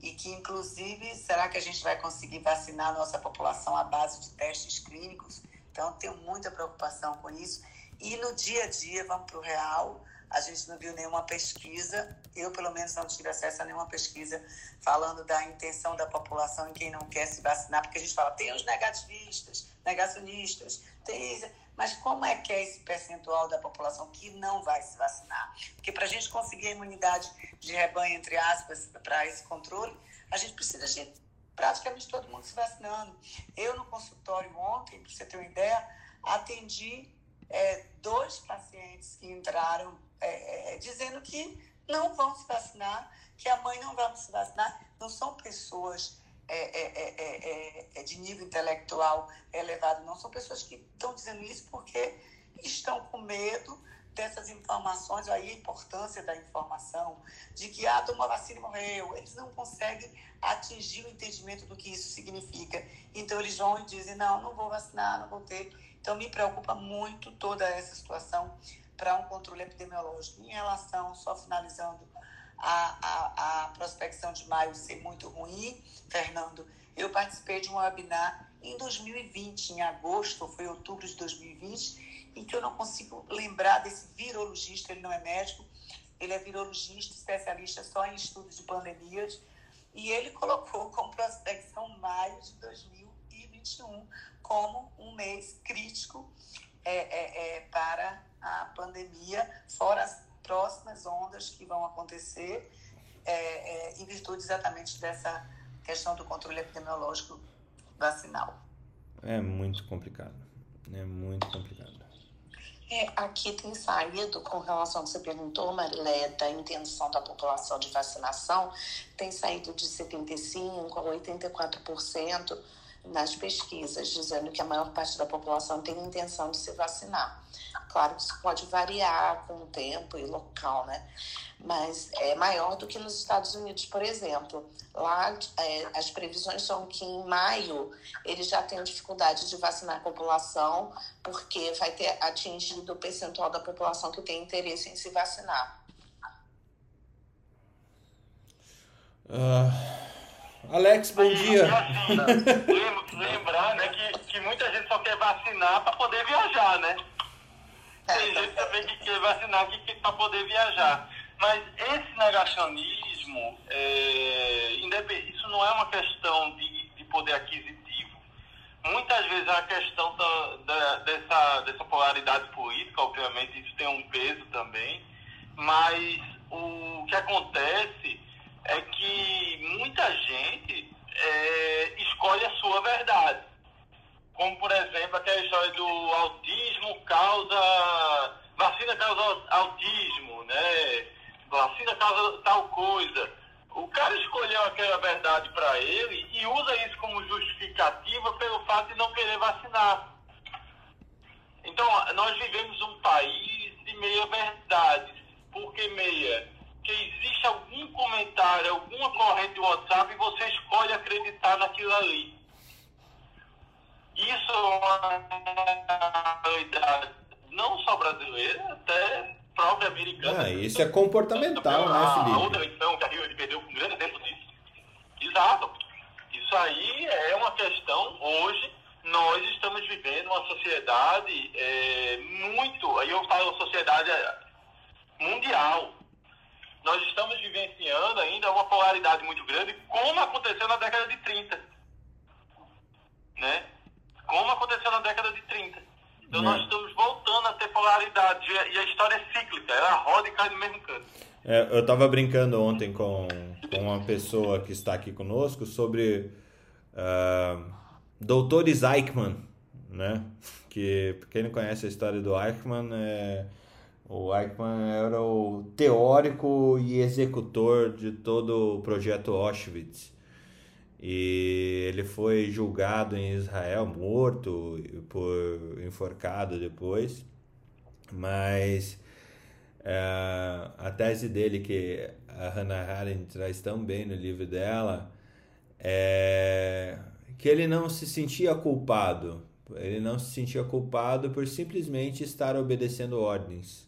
e que, inclusive, será que a gente vai conseguir vacinar a nossa população à base de testes clínicos? Então, tenho muita preocupação com isso. E no dia a dia, vamos para o real, a gente não viu nenhuma pesquisa, eu pelo menos não tive acesso a nenhuma pesquisa falando da intenção da população em quem não quer se vacinar, porque a gente fala, tem os negativistas, negacionistas, tem mas como é que é esse percentual da população que não vai se vacinar? Porque para a gente conseguir a imunidade de rebanho, entre aspas, para esse controle, a gente precisa de praticamente todo mundo se vacinando. Eu, no consultório ontem, para você ter uma ideia, atendi é, dois pacientes que entraram é, é, dizendo que não vão se vacinar, que a mãe não vai se vacinar. Não são pessoas é é, é, de nível intelectual elevado, não. São pessoas que estão dizendo isso porque estão com medo dessas informações, aí a importância da informação, de que ah, tomou vacina e morreu. Eles não conseguem atingir o entendimento do que isso significa. Então eles vão e dizem, não, não vou vacinar, não vou ter. Então me preocupa muito toda essa situação para um controle epidemiológico. Em relação, só finalizando, a, a, a prospecção de maio ser muito ruim, Fernando, eu participei de um webinar em 2020, em agosto, foi outubro de 2020, em que eu não consigo lembrar desse virologista, ele não é médico, ele é virologista, especialista só em estudos de pandemias, e ele colocou como prospecção maio de 2021 como um mês crítico é, é, é, para a pandemia, fora as próximas ondas que vão acontecer é, é, em virtude exatamente dessa questão do controle epidemiológico vacinal. É muito complicado. É muito complicado. É, aqui tem saído, com relação ao que você perguntou, Marilé, da intenção da população de vacinação, tem saído de 75% a 84% nas pesquisas, dizendo que a maior parte da população tem intenção de se vacinar. Claro que isso pode variar com o tempo e local, né? Mas é maior do que nos Estados Unidos, por exemplo. Lá, é, as previsões são que em maio eles já têm dificuldade de vacinar a população, porque vai ter atingido o percentual da população que tem interesse em se vacinar. Uh, Alex, bom dia. Assim, lembrar né, que, que muita gente só quer vacinar para poder viajar, né? Tem gente também que quer vacinar que para poder viajar. Mas esse negacionismo, é, isso não é uma questão de, de poder aquisitivo. Muitas vezes é a questão da, da, dessa, dessa polaridade política, obviamente isso tem um peso também, mas o que acontece é que muita gente é, escolhe a sua verdade como por exemplo aquela história do autismo causa. vacina causa autismo, né? Vacina causa tal coisa. O cara escolheu aquela verdade para ele e usa isso como justificativa pelo fato de não querer vacinar. Então, nós vivemos um país de meia verdade. Por que meia? Que existe algum comentário, alguma corrente do WhatsApp e você escolhe acreditar naquilo ali. Isso é uma realidade não só brasileira, até própria americana. Ah, isso é comportamental, né, Felipe? A outra eleição que a Rio perdeu um grande exemplo disso. Exato. Isso aí é uma questão, hoje, nós estamos vivendo uma sociedade é, muito, aí eu falo sociedade mundial. Nós estamos vivenciando ainda uma polaridade muito grande, como aconteceu na década de 30. Né? como aconteceu na década de 30. Então, nós estamos voltando a ter polaridade. E a história é cíclica, ela roda e cai no mesmo canto. É, eu estava brincando ontem com, com uma pessoa que está aqui conosco sobre Uh, Doutores Eichmann, né? Que quem não conhece a história do Eichmann, é, o Eichmann era o teórico e executor de todo o projeto Auschwitz. E ele foi julgado em Israel, morto por enforcado depois. Mas é, a tese dele, que a Hannah Arendt traz tão bem no livro dela, é que ele não se sentia culpado. Ele não se sentia culpado por simplesmente estar obedecendo ordens.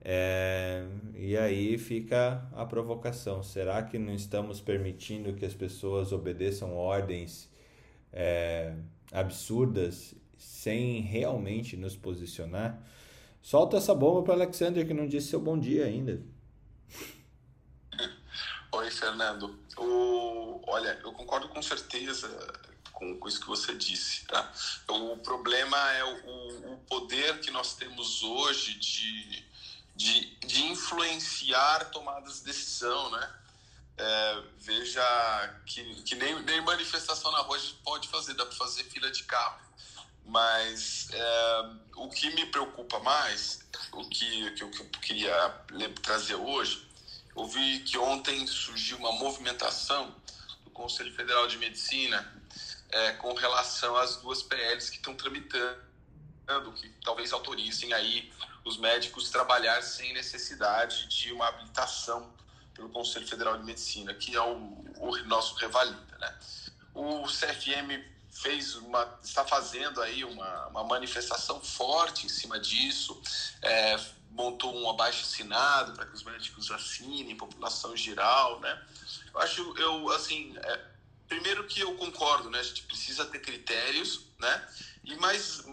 É, e aí fica a provocação: será que não estamos permitindo que as pessoas obedeçam ordens é, absurdas sem realmente nos posicionar? Solta essa bomba para Alexander que não disse seu bom dia ainda. Oi, Fernando. O, olha, eu concordo com certeza com, com isso que você disse, tá? O problema é o, o poder que nós temos hoje de, de, de influenciar tomadas de decisão, né? É, veja que, que nem, nem manifestação na rua a gente pode fazer, dá para fazer fila de carro. Mas é, o que me preocupa mais, o que, que, que eu queria trazer hoje, eu vi que ontem surgiu uma movimentação do Conselho Federal de Medicina é, com relação às duas PLs que estão tramitando, que talvez autorizem aí os médicos trabalhar sem necessidade de uma habilitação pelo Conselho Federal de Medicina, que é o, o nosso revalida, né? O CFM fez uma, está fazendo aí uma, uma manifestação forte em cima disso, é, montou um abaixo assinado para que os médicos assinem, população geral, né? Eu acho, eu, assim, é, primeiro que eu concordo, né? A gente precisa ter critérios, né? E mas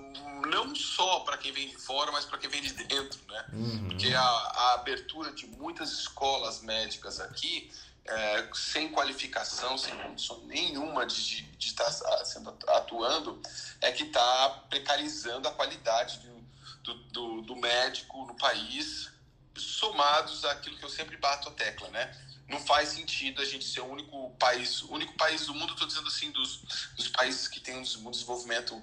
não só para quem vem de fora, mas para quem vem de dentro, né? Uhum. Porque a, a, abertura de muitas escolas médicas aqui, é, sem qualificação, sem condição nenhuma de, de estar sendo atuando, é que está precarizando a qualidade do, do, do, do médico no país, somados àquilo que eu sempre bato a tecla, né? Não faz sentido a gente ser o único país, o único país do mundo, estou dizendo assim, dos, dos países que têm um desenvolvimento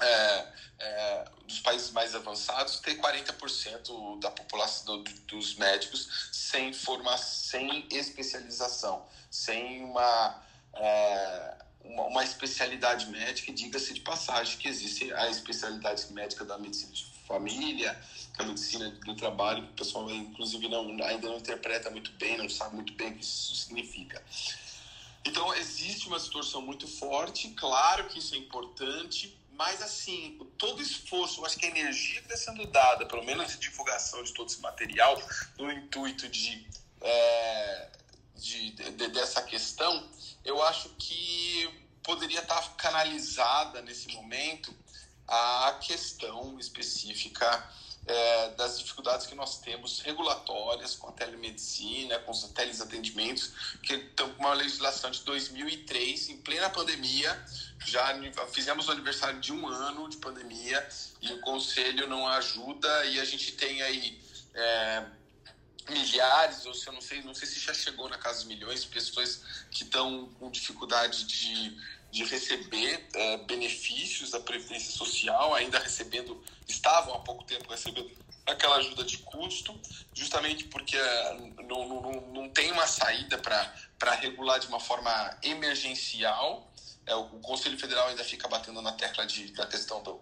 é, é, dos países mais avançados, ter 40% da população do, dos médicos sem formação, sem especialização, sem uma, é, uma, uma, especialidade médica, diga-se de passagem que existe a especialidade médica da medicina de família, a medicina do trabalho, que o pessoal inclusive não, ainda não interpreta muito bem, não sabe muito bem o que isso significa. Então, existe uma distorção muito forte, claro que isso é importante, mas, assim, todo esforço, eu acho que a energia que está sendo dada, pelo menos de divulgação de todo esse material, no intuito de, é, de, de, dessa questão, eu acho que poderia estar tá canalizada nesse momento a questão específica é, das dificuldades que nós temos regulatórias com a telemedicina, com os teleatendimentos, que estão com uma legislação de 2003, em plena pandemia, já fizemos o aniversário de um ano de pandemia e o conselho não ajuda. E a gente tem aí é, milhares, ou se eu não sei, não sei se já chegou na casa de milhões, pessoas que estão com dificuldade de, de receber é, benefícios da Previdência Social, ainda recebendo, estavam há pouco tempo recebendo aquela ajuda de custo, justamente porque é, não, não, não tem uma saída para regular de uma forma emergencial é, o, Conselho Federal ainda fica batendo na tecla de, da questão do,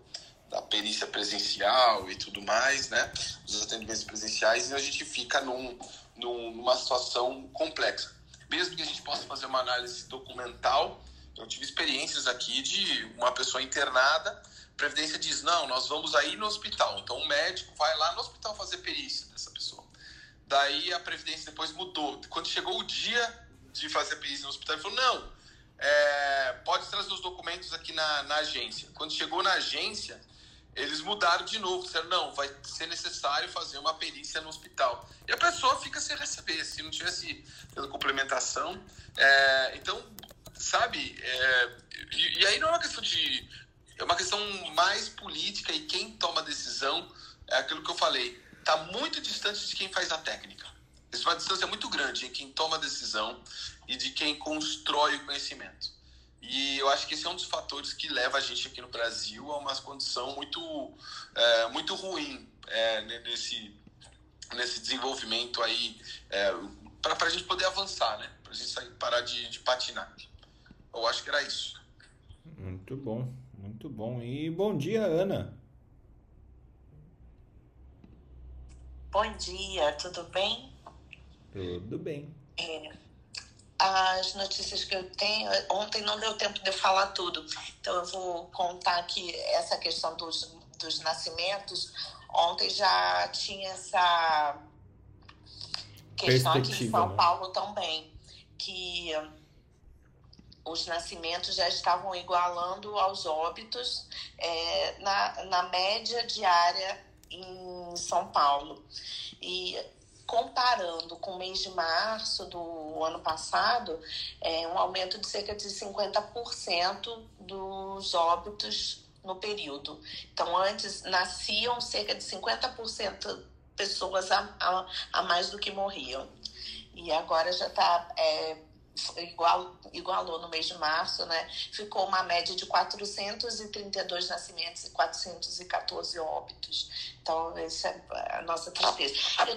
da perícia presencial e tudo mais, né? Os atendimentos presenciais, e a gente fica num, num, numa situação complexa. Mesmo que a gente possa fazer uma análise documental, eu tive experiências aqui de uma pessoa internada, a Previdência diz, não, nós vamos aí no hospital. Então o médico vai lá no hospital fazer perícia dessa pessoa. Daí a Previdência depois mudou. Quando chegou o dia de fazer perícia no hospital, ele falou, não, é, pode trazer os documentos aqui na, na agência. Quando chegou na agência, eles mudaram de novo, disseram, não, vai ser necessário fazer uma perícia no hospital. E a pessoa fica sem receber, se não tivesse complementação. É, então, sabe, é, e, e, aí não é uma questão de. É uma questão mais política e quem toma a decisão é aquilo que eu falei. Está muito distante de quem faz a técnica. Existe uma distância muito grande em quem toma a decisão e de quem constrói o conhecimento. E eu acho que esse é um dos fatores que leva a gente aqui no Brasil a uma condição muito, é, muito ruim é, nesse, nesse desenvolvimento aí, é, para a gente poder avançar, né? Para a gente sair, parar de, de patinar. Eu acho que era isso. Muito bom, muito bom. E bom dia, Ana. Bom dia, tudo bem? Tudo bem. É, as notícias que eu tenho, ontem não deu tempo de eu falar tudo, então eu vou contar aqui essa questão dos, dos nascimentos. Ontem já tinha essa questão aqui em São né? Paulo também, que os nascimentos já estavam igualando aos óbitos é, na, na média diária em São Paulo. E comparando com o mês de março do ano passado, é um aumento de cerca de 50% dos óbitos no período. Então, antes nasciam cerca de 50% pessoas a, a, a, mais do que morriam. E agora já está é, igual, igualou no mês de março, né? Ficou uma média de 432 nascimentos e 414 óbitos. Então, essa é a nossa tristeza. Eu tenho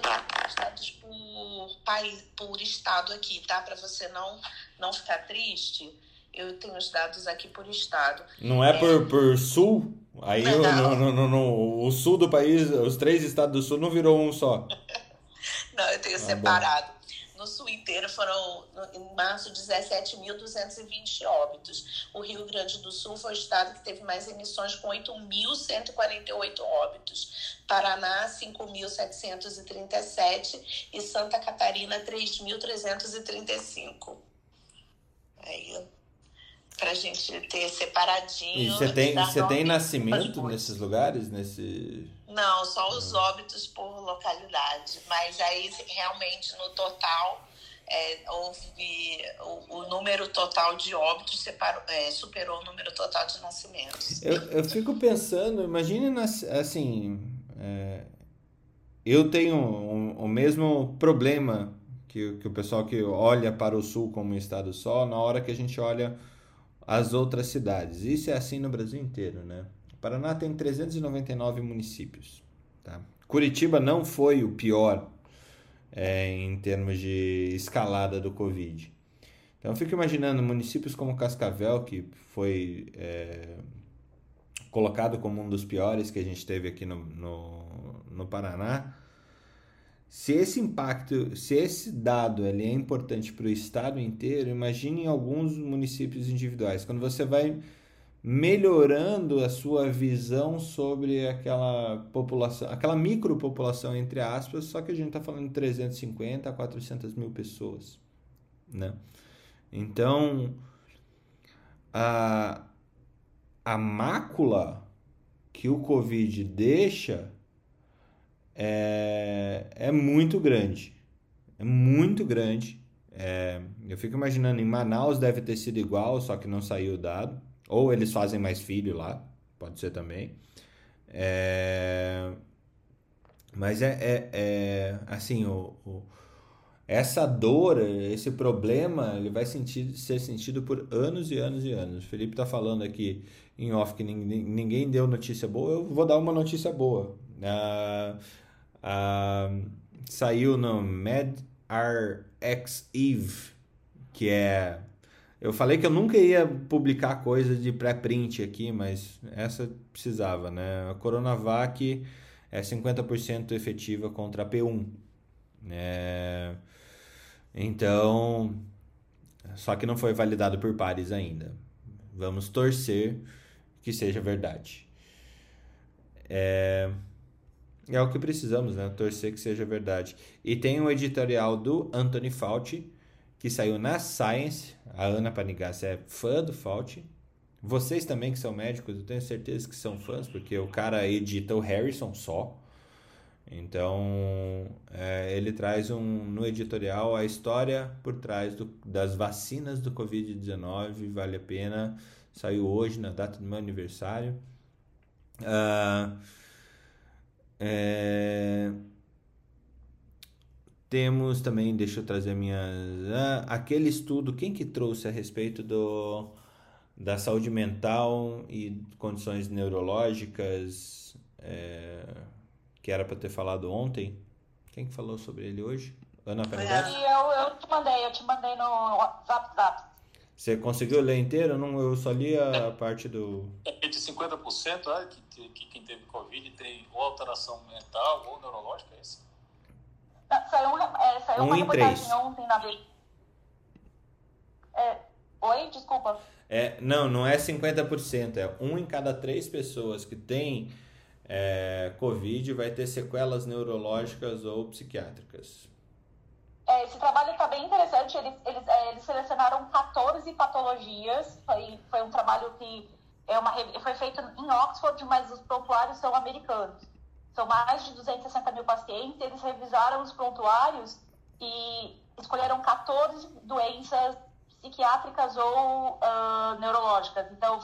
dados por país, por estado aqui, tá? Para você não, não ficar triste. Eu tenho os dados aqui por estado. Não é, é... Por, por sul? Aí não, eu, no, no, no, o sul do país, os três estados do sul não virou um só. não, eu tenho ah, separado. Bom. No sul inteiro foram, em março, 17.220 óbitos. O Rio Grande do Sul foi o estado que teve mais emissões, com 8.148 óbitos. Paraná, 5.737 e Santa Catarina, 3.335. Aí, para a gente ter separadinho. E você tem, você tem nascimento nesses lugares? Nesse... Não, só os óbitos por localidade. Mas aí, realmente, no total, é, houve o, o, número total de óbitos separou, é, superou o número total de nascimentos. Eu, eu fico pensando, imagine assim, é, eu tenho o, o mesmo problema que, que o pessoal que olha para o sul como um estado só, na hora que a gente olha as outras cidades. Isso é assim no Brasil inteiro, né? Paraná tem 399 municípios. Tá? Curitiba não foi o pior é, em termos de escalada do Covid. Então eu fico imaginando municípios como Cascavel, que foi é, colocado como um dos piores que a gente teve aqui no, no, no Paraná. Se esse impacto, se esse dado ele é importante para o estado inteiro, imagine em alguns municípios individuais. Quando você vai melhorando a sua visão sobre aquela população, aquela micropopulação, entre aspas, só que a gente está falando de 350 a 400 mil pessoas, né? Então, a, a mácula que o Covid deixa é, é muito grande, é muito grande. É, eu fico imaginando, em Manaus deve ter sido igual, só que não saiu o dado. Ou eles fazem mais filho lá, pode ser também. É... Mas é, é, é assim, o, o, essa dor, esse problema, ele vai sentir, ser sentido por anos e anos e anos. O Felipe está falando aqui em off que ninguém, deu notícia boa, eu vou dar uma notícia boa. Ah, ah, saiu no Eve, que é eu falei que eu nunca ia publicar coisa de pré-print aqui, mas essa precisava, né? A Coronavac é 50% efetiva contra a P1. É... Então, só que não foi validado por pares ainda. Vamos torcer que seja verdade. É, é o que precisamos, né? Torcer que seja verdade. E tem um editorial do Anthony Fauci, que saiu na Science. A Ana Panigassi é fã do Fauci. Vocês também que são médicos, eu tenho certeza que são fãs, porque o cara edita o Harrison só. Então, é, ele traz um, no editorial a história por trás do, das vacinas do Covid-19. Vale a pena. Saiu hoje, na data do meu aniversário. Uh, é, temos também, deixa eu trazer minhas. Ah, aquele estudo, quem que trouxe a respeito do, da saúde mental e condições neurológicas, é, que era para ter falado ontem. Quem que falou sobre ele hoje? Ana Pernambuco? Eu, eu te mandei, eu te mandei no WhatsApp. Você conseguiu ler inteiro? Eu Não, eu só li a parte do. É de 50% né, que, que quem teve Covid tem ou alteração mental ou neurológica, é isso? Saiu, um, é, saiu Um uma em reportagem três. ontem na Veja. É, oi, desculpa. É, não, não é 50%, é um em cada três pessoas que tem é, Covid vai ter sequelas neurológicas ou psiquiátricas. É, esse trabalho está bem interessante. Eles, eles, é, eles selecionaram 14 patologias. Foi, foi um trabalho que é uma, foi feito em Oxford, mas os prontuários são americanos. São mais de 260 mil pacientes. Eles revisaram os prontuários e escolheram 14 doenças psiquiátricas ou ah, neurológicas. Então,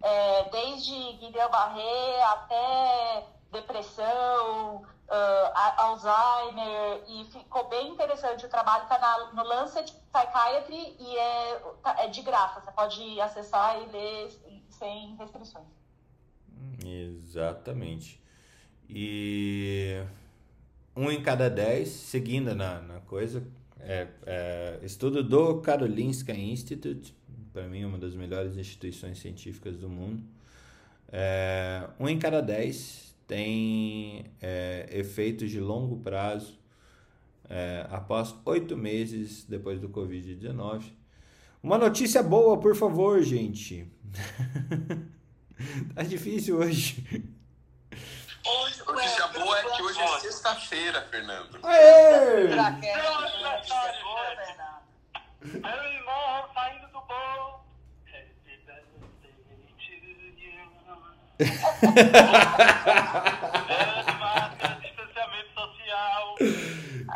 é, desde Guillain-Barré até depressão, a- Alzheimer, e ficou bem interessante o trabalho, está no Lancet Psychiatry e é, tá- é de graça, você pode acessar e ler sem restrições. Exatamente. E um em cada dez, seguindo na, na coisa, é, é estudo do Karolinska Institute, para mim uma das melhores instituições científicas do mundo. É, um em cada dez tem é, efeitos de longo prazo é, após oito meses depois do Covid-19. Uma notícia boa, por favor, gente. tá difícil hoje. Notícia boa é que hoje é sexta-feira, Fernando. Aê! Meu irmão saindo do bolo. Happy birthday to you. É, distanciamento social.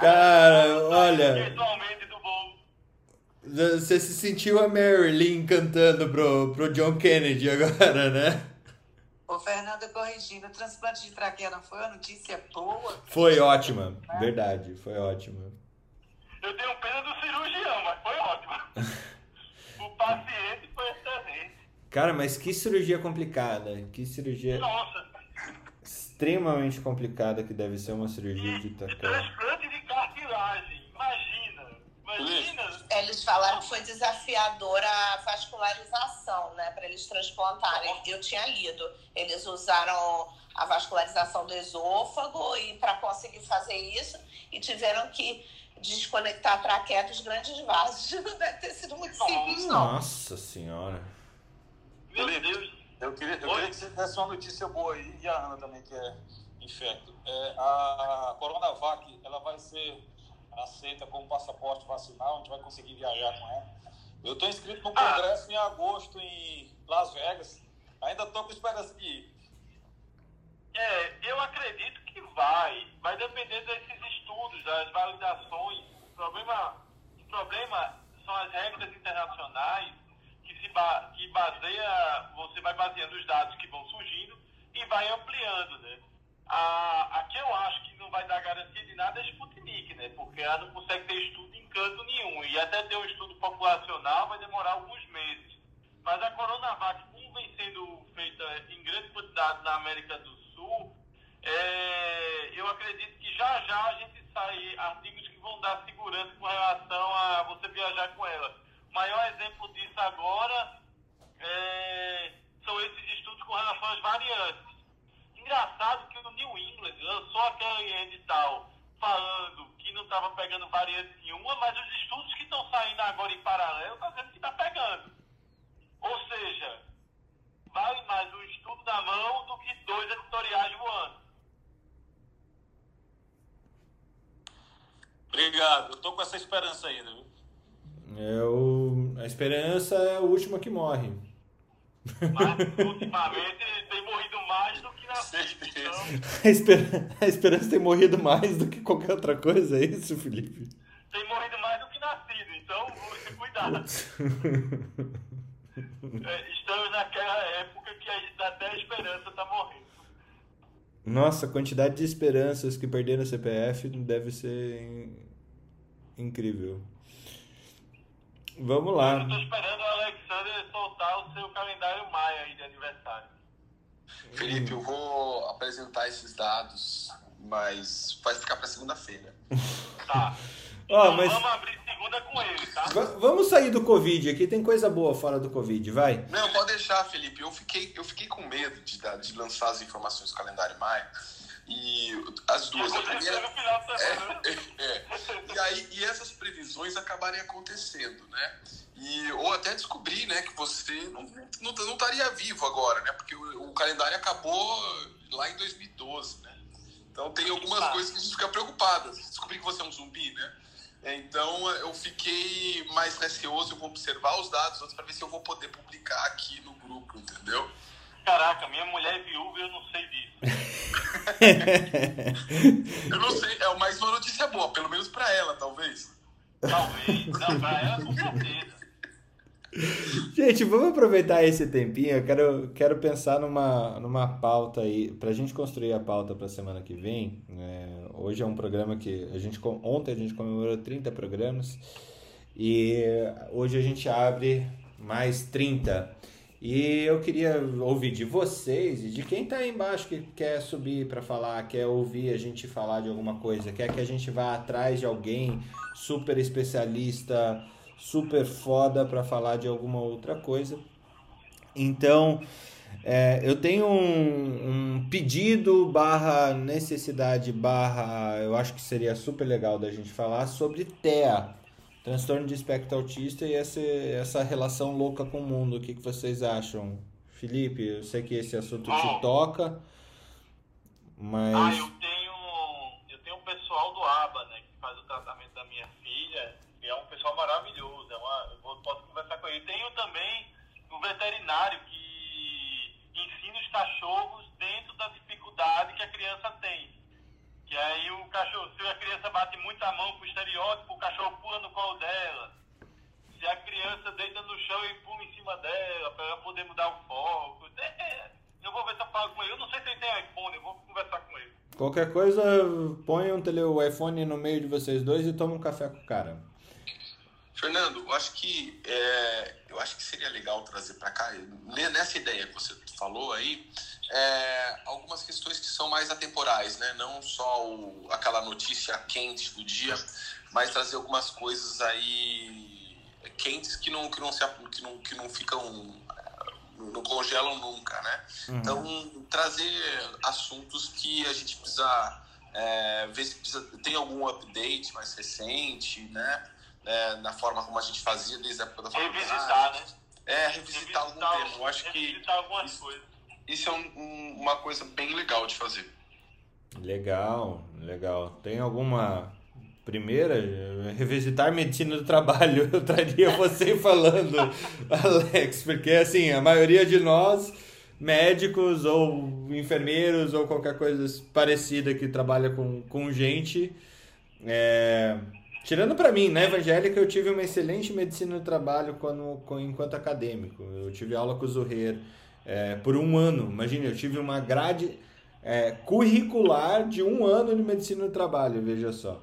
Cara, olha, Virtualmente do bolo. você se sentiu a Marilyn cantando pro, pro John Kennedy agora, né? Ô, Fernanda, corrigindo, o transplante de traqueia não foi uma notícia boa? Foi ótima, verdade, foi ótima. Eu tenho pena do cirurgião, mas foi ótimo. O paciente foi excelente. Cara, mas que cirurgia complicada, que cirurgia Nossa, extremamente complicada que deve ser uma cirurgia de e tacão. transplante de cartilagem. Imagina. Imagina. Eles falaram que foi desafiadora a vascularização, né, para eles transplantarem. Eu tinha lido. Eles usaram a vascularização do esôfago e para conseguir fazer isso e tiveram que desconectar a traqueia dos grandes vasos. Não deve ter sido muito simples, não. Nossa senhora. Meu Deus. Eu queria, eu queria que você desse uma notícia boa aí, e a Ana também, que é infecto. É, a Coronavac, ela vai ser aceita como passaporte vacinal, a gente vai conseguir viajar com ela. Eu estou inscrito no Ah. congresso em agosto em Las Vegas. Ainda estou com esperança de ir. É, eu acredito que vai. Vai depender desses estudos, das validações. O problema, o problema são as regras internacionais que se ba que baseia, você vai baseando os dados que vão surgindo e vai ampliando, né? A, a que eu acho que não vai dar garantia de nada é Sputnik, né? Porque ela não consegue ter estudo em canto nenhum. E até ter um estudo populacional vai demorar alguns meses. Mas a Coronavac, como vem sendo feita em grande quantidade na América do Sul, é, eu acredito que já já a gente sai artigos que vão dar segurança com relação a você viajar com ela. O maior exemplo disso agora é, são esses estudos com relação às variantes. Engraçado que o New England lançou aquele edital falando que não estava pegando variante nenhuma, mas os estudos que estão saindo agora em paralelo estão dizendo que está pegando. Ou seja, vale mais um estudo na mão do que dois editoriais voando. Obrigado, eu tô com essa esperança ainda, viu? É o... A esperança é a última que morre. Mas ultimamente tem morrido mais do que na Certeza. A, esper- a esperança tem morrido mais do que qualquer outra coisa, é isso, Felipe? Tem morrido mais do que nascido, então cuidado. É, estamos naquela época que até a esperança tá morrendo. Nossa, a quantidade de esperanças que perderam o CPF deve ser in- incrível. Vamos lá. Eu tô esperando o Alexander soltar o seu calendário maio aí de aniversário. Felipe, eu vou apresentar esses dados, mas vai ficar para segunda-feira. Tá. Então mas... Vamos abrir segunda com ele, tá? Vamos sair do Covid aqui, tem coisa boa fora do Covid, vai. Não, pode deixar, Felipe. Eu fiquei, eu fiquei com medo de, de lançar as informações do calendário Maia e as duas. A primeira, final de semana. É, é. E, aí, e essas previsões acabarem acontecendo, né? E, ou até descobrir né, que você não, não, não estaria vivo agora, né? Porque o, o calendário acabou lá em 2012, né? Então tem algumas Tá. coisas que a gente fica preocupado. Descobrir que você é um zumbi, né? Então eu fiquei mais receoso, eu vou observar os dados para ver se eu vou poder publicar aqui no grupo, entendeu? Caraca, minha mulher é viúva e eu não sei disso. Eu não sei, é mais uma notícia boa, pelo menos para ela, talvez. Talvez. Não, pra ela com certeza. Gente, vamos aproveitar esse tempinho. Eu quero, quero pensar numa, numa pauta aí, pra gente construir a pauta pra semana que vem. né? hoje é um programa que a gente. Ontem a gente comemorou 30 programas e hoje a gente abre mais 30. E eu queria ouvir de vocês e de quem tá aí embaixo que quer subir pra falar, quer ouvir a gente falar de alguma coisa, quer que a gente vá atrás de alguém super especialista, super foda pra falar de alguma outra coisa. Então, é, eu tenho um, um pedido barra necessidade barra, eu acho que seria super legal da gente falar sobre TEA, transtorno de espectro autista e essa, essa relação louca com o mundo. O que, que vocês acham? Felipe, eu sei que esse assunto te Bom. toca, Ah, mas... eu tenho. Eu tenho um pessoal do ABA, né? Que faz o tratamento da minha filha. E é um pessoal maravilhoso. É uma, eu posso conversar com ele. Tenho também um veterinário que ensina os cachorros dentro da dificuldade que a criança tem. Que aí o cachorro, se a criança bate muito a mão com o estereótipo, o cachorro pula no colo dela. Se a criança deita no chão e pula em cima dela, para ela poder mudar o foco. É, eu vou ver se eu falo com ele. Eu não sei se ele tem iPhone, eu vou conversar com ele. Qualquer coisa, põe um o iPhone no meio de vocês dois e toma um café com o cara. Fernando, eu acho que é, eu acho que seria legal trazer para cá, né, nessa ideia que você falou aí, é, algumas questões que são mais atemporais, né? Não só o- aquela notícia quente do dia, mas trazer algumas coisas aí quentes que não que não se que não, que não ficam não congelam nunca, né? Então trazer assuntos que a gente precisa é, ver se precisa, tem algum update mais recente, né? É, na forma como a gente fazia desde a época da faculdade. Revisitar, né? É, revisitar algum Revisitar, tema. Eu acho que revisitar algumas coisas. isso é um- um- uma coisa bem legal de fazer. Legal, legal. Tem alguma primeira? Revisitar medicina do trabalho. Eu traria você falando, Alex, porque assim, a maioria de nós, médicos ou enfermeiros ou qualquer coisa parecida que trabalha com, com gente, é, tirando pra mim, na evangélica eu tive uma excelente medicina do trabalho quando, enquanto acadêmico. Eu tive aula com o Zurrer é, por um ano. Imagina, eu tive uma grade é, curricular de um ano de medicina do trabalho, veja só.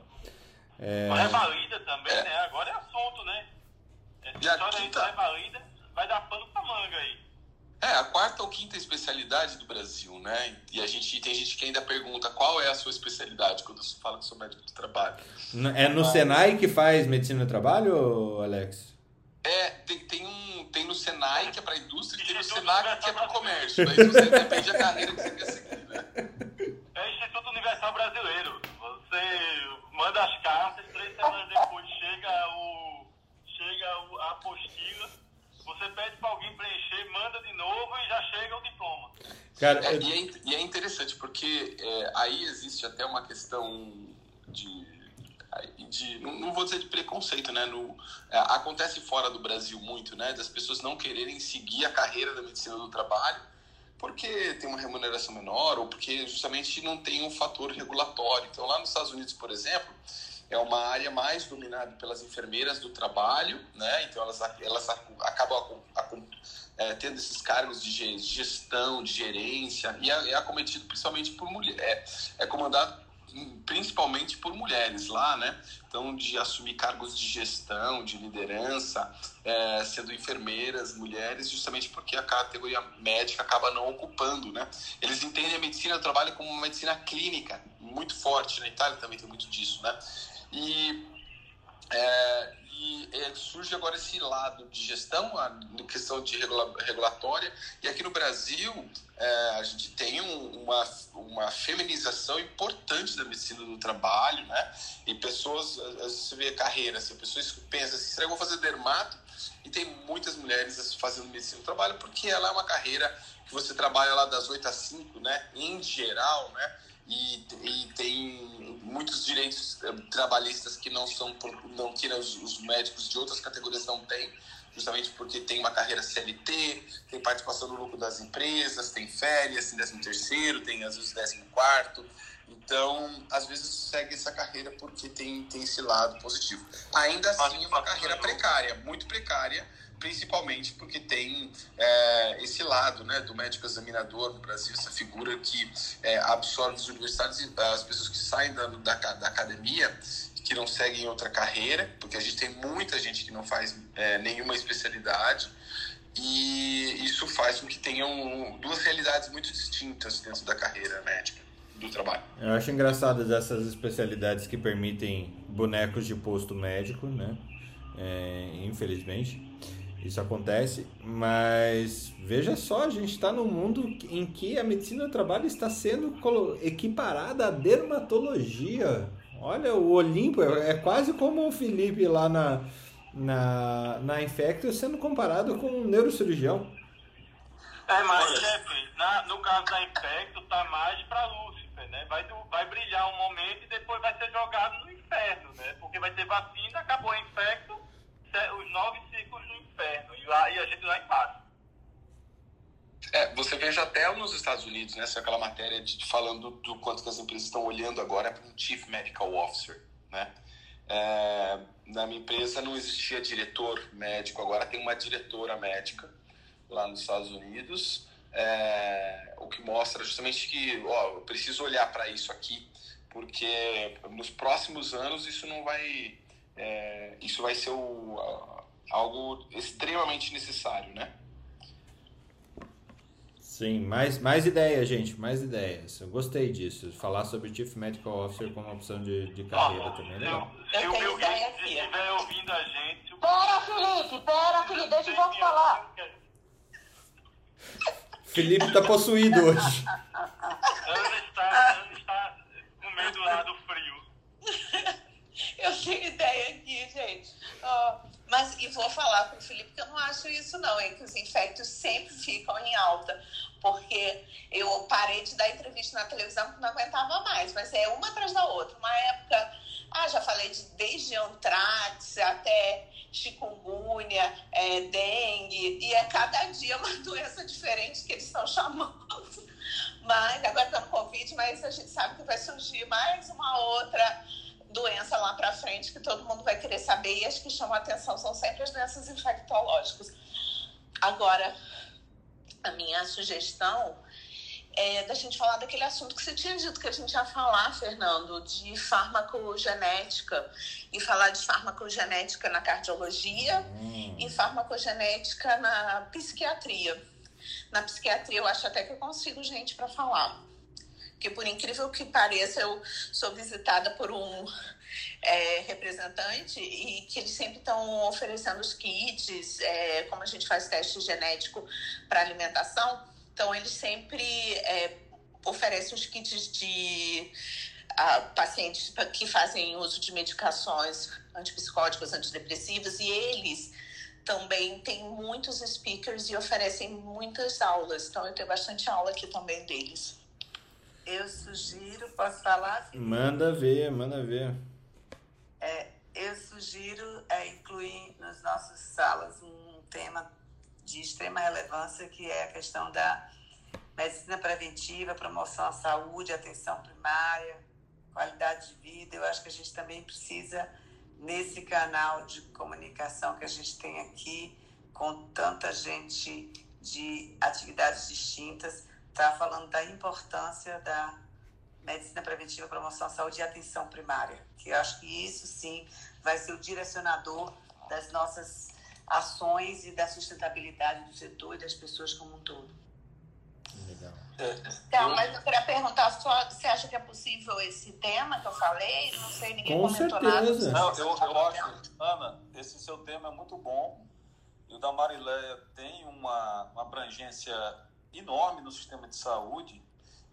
É, Mas revalida também, né? Agora é assunto, né? Essa E a história aí da revalida vai dar pano pra manga aí. É, a quarta ou quinta especialidade do Brasil, né? E a gente tem gente que ainda pergunta qual é a sua especialidade quando você fala que sou médico do trabalho. é no Senai que faz medicina do trabalho, Alex? É, tem, tem, um, tem no Senai que é para a indústria e tem no Senac que é para comércio. Daí você depende da carreira que você quer seguir, né? É Instituto Universal Brasileiro. Você manda as cartas, três semanas depois chega, o, chega a apostila, você pede pra alguém preencher, manda de novo e já chega o diploma. Cara, É, eu- e, é, e é interessante porque é, aí existe até uma questão de. de não, não vou dizer de preconceito, né? No, é, acontece fora do Brasil muito, né? Das pessoas não quererem seguir a carreira da medicina do trabalho porque tem uma remuneração menor ou porque justamente não tem um fator regulatório. Então, lá nos Estados Unidos, por exemplo, é uma área mais dominada pelas enfermeiras do trabalho, né? Então, elas, elas acabam é, tendo esses cargos de ge- gestão, de gerência, e é, é acometido principalmente por mulher, é, é comandado principalmente por mulheres lá, né? Então, de assumir cargos de gestão, de liderança, é, sendo enfermeiras, mulheres, justamente porque a categoria médica acaba não ocupando, né? Eles entendem a medicina do trabalho como uma medicina clínica, muito forte. Na Itália também tem muito disso, né? E é, e é, surge agora esse lado de gestão, a questão de regula, regulatória, e aqui no Brasil é, a gente tem um, uma, uma feminização importante da medicina do trabalho, né? E pessoas, você vê carreira, assim, pessoas pensam assim, será que eu vou fazer dermato? E tem muitas mulheres fazendo medicina do trabalho porque ela é uma carreira que você trabalha lá das 8 às 5, né? Em geral, né? E, e tem muitos direitos eh, trabalhistas que não são não que os, os médicos de outras categorias não têm justamente porque tem uma carreira CLT, tem participação no lucro das empresas, tem férias, tem décimo terceiro, tem às vezes décimo quarto. Então, às vezes segue essa carreira porque tem, tem esse lado positivo. Ainda assim, é uma carreira precária, muito precária, principalmente porque tem é, esse lado né, do médico examinador no Brasil, essa figura que é, absorve os universitários, as pessoas que saem da, da, da, academia, que não seguem outra carreira, porque a gente tem muita gente que não faz é, nenhuma especialidade, e isso faz com que tenham duas realidades muito distintas dentro da carreira médica. Do trabalho. Eu acho engraçado essas especialidades que permitem bonecos de posto médico, né? É, infelizmente isso acontece, mas veja só, a gente está num mundo em que a medicina do trabalho está sendo equiparada à dermatologia. Olha, o Olimpo é, é quase como o Felipe lá na, na, na Infecto sendo comparado com um neurocirurgião. É, mas, chefe, na, no caso da Infecto, tá mais para Lúcifer, né? Vai, vai brilhar um momento e depois vai ser jogado no inferno, né? Porque vai ter vacina, acabou a Infecto, os nove ciclos no inferno e, lá, e a gente lá embaixo. É, você veja até nos Estados Unidos, né, aquela matéria de, falando do quanto que as empresas estão olhando agora para um Chief Medical Officer, né? É, na minha empresa não existia diretor médico, agora tem uma diretora médica lá nos Estados Unidos, é, o que mostra justamente que, ó, eu preciso olhar para isso aqui, porque nos próximos anos isso não vai é, isso vai ser o, algo extremamente necessário, né? Sim, mais, mais ideias, gente, mais ideias. Eu gostei disso. Falar sobre Chief Medical Officer como opção de, de carreira também é legal. Se o Bill Gates estiver ouvindo a gente... Pera, Felipe, pera, Felipe, deixa eu falar. Felipe tá possuído hoje. Ana está, Ana está com medo lá do frio. Eu tenho ideia aqui, gente. Oh, mas, e vou falar com o Felipe que eu não acho isso, não, é que os infectos sempre ficam em alta. Porque eu parei de dar entrevista na televisão porque não aguentava mais, mas é uma atrás da outra. Uma época, ah, já falei de desde antrax até chikungunya, é, dengue, e é cada dia uma doença diferente que eles estão chamando. Mas agora está no Covid, mas a gente sabe que vai surgir mais uma outra doença lá para frente que todo mundo vai querer saber e as que chamam a atenção são sempre as doenças infectológicas. Agora, a minha sugestão é da gente falar daquele assunto que você tinha dito que a gente ia falar, Fernando, de farmacogenética e falar de farmacogenética na cardiologia hum. e farmacogenética na psiquiatria. Na psiquiatria eu acho até que eu consigo gente para falar que por incrível que pareça, eu sou visitada por um é, representante e que eles sempre estão oferecendo os kits, é, como a gente faz teste genético para alimentação, então eles sempre é, oferecem os kits de a, pacientes que fazem uso de medicações antipsicóticas, antidepressivas, e eles também têm muitos speakers e oferecem muitas aulas. Então eu tenho bastante aula aqui também deles. Eu sugiro, posso falar? Manda ver, manda ver. É, eu sugiro é, incluir nas nossas salas um tema de extrema relevância, que é a questão da medicina preventiva, promoção à saúde, atenção primária, qualidade de vida. Eu acho que a gente também precisa, nesse canal de comunicação que a gente tem aqui, com tanta gente de atividades distintas, está falando da importância da medicina preventiva, promoção à saúde e atenção primária. Que eu acho que isso sim vai ser o direcionador das nossas ações e da sustentabilidade do setor e das pessoas como um todo. Legal. Então, mas eu queria perguntar só, você acha que é possível esse tema que eu falei? Não sei, ninguém Com comentou certeza. nada. Não, eu, eu acho, Ana, esse seu tema é muito bom. E o da Marileia tem uma, uma abrangência enorme no sistema de saúde.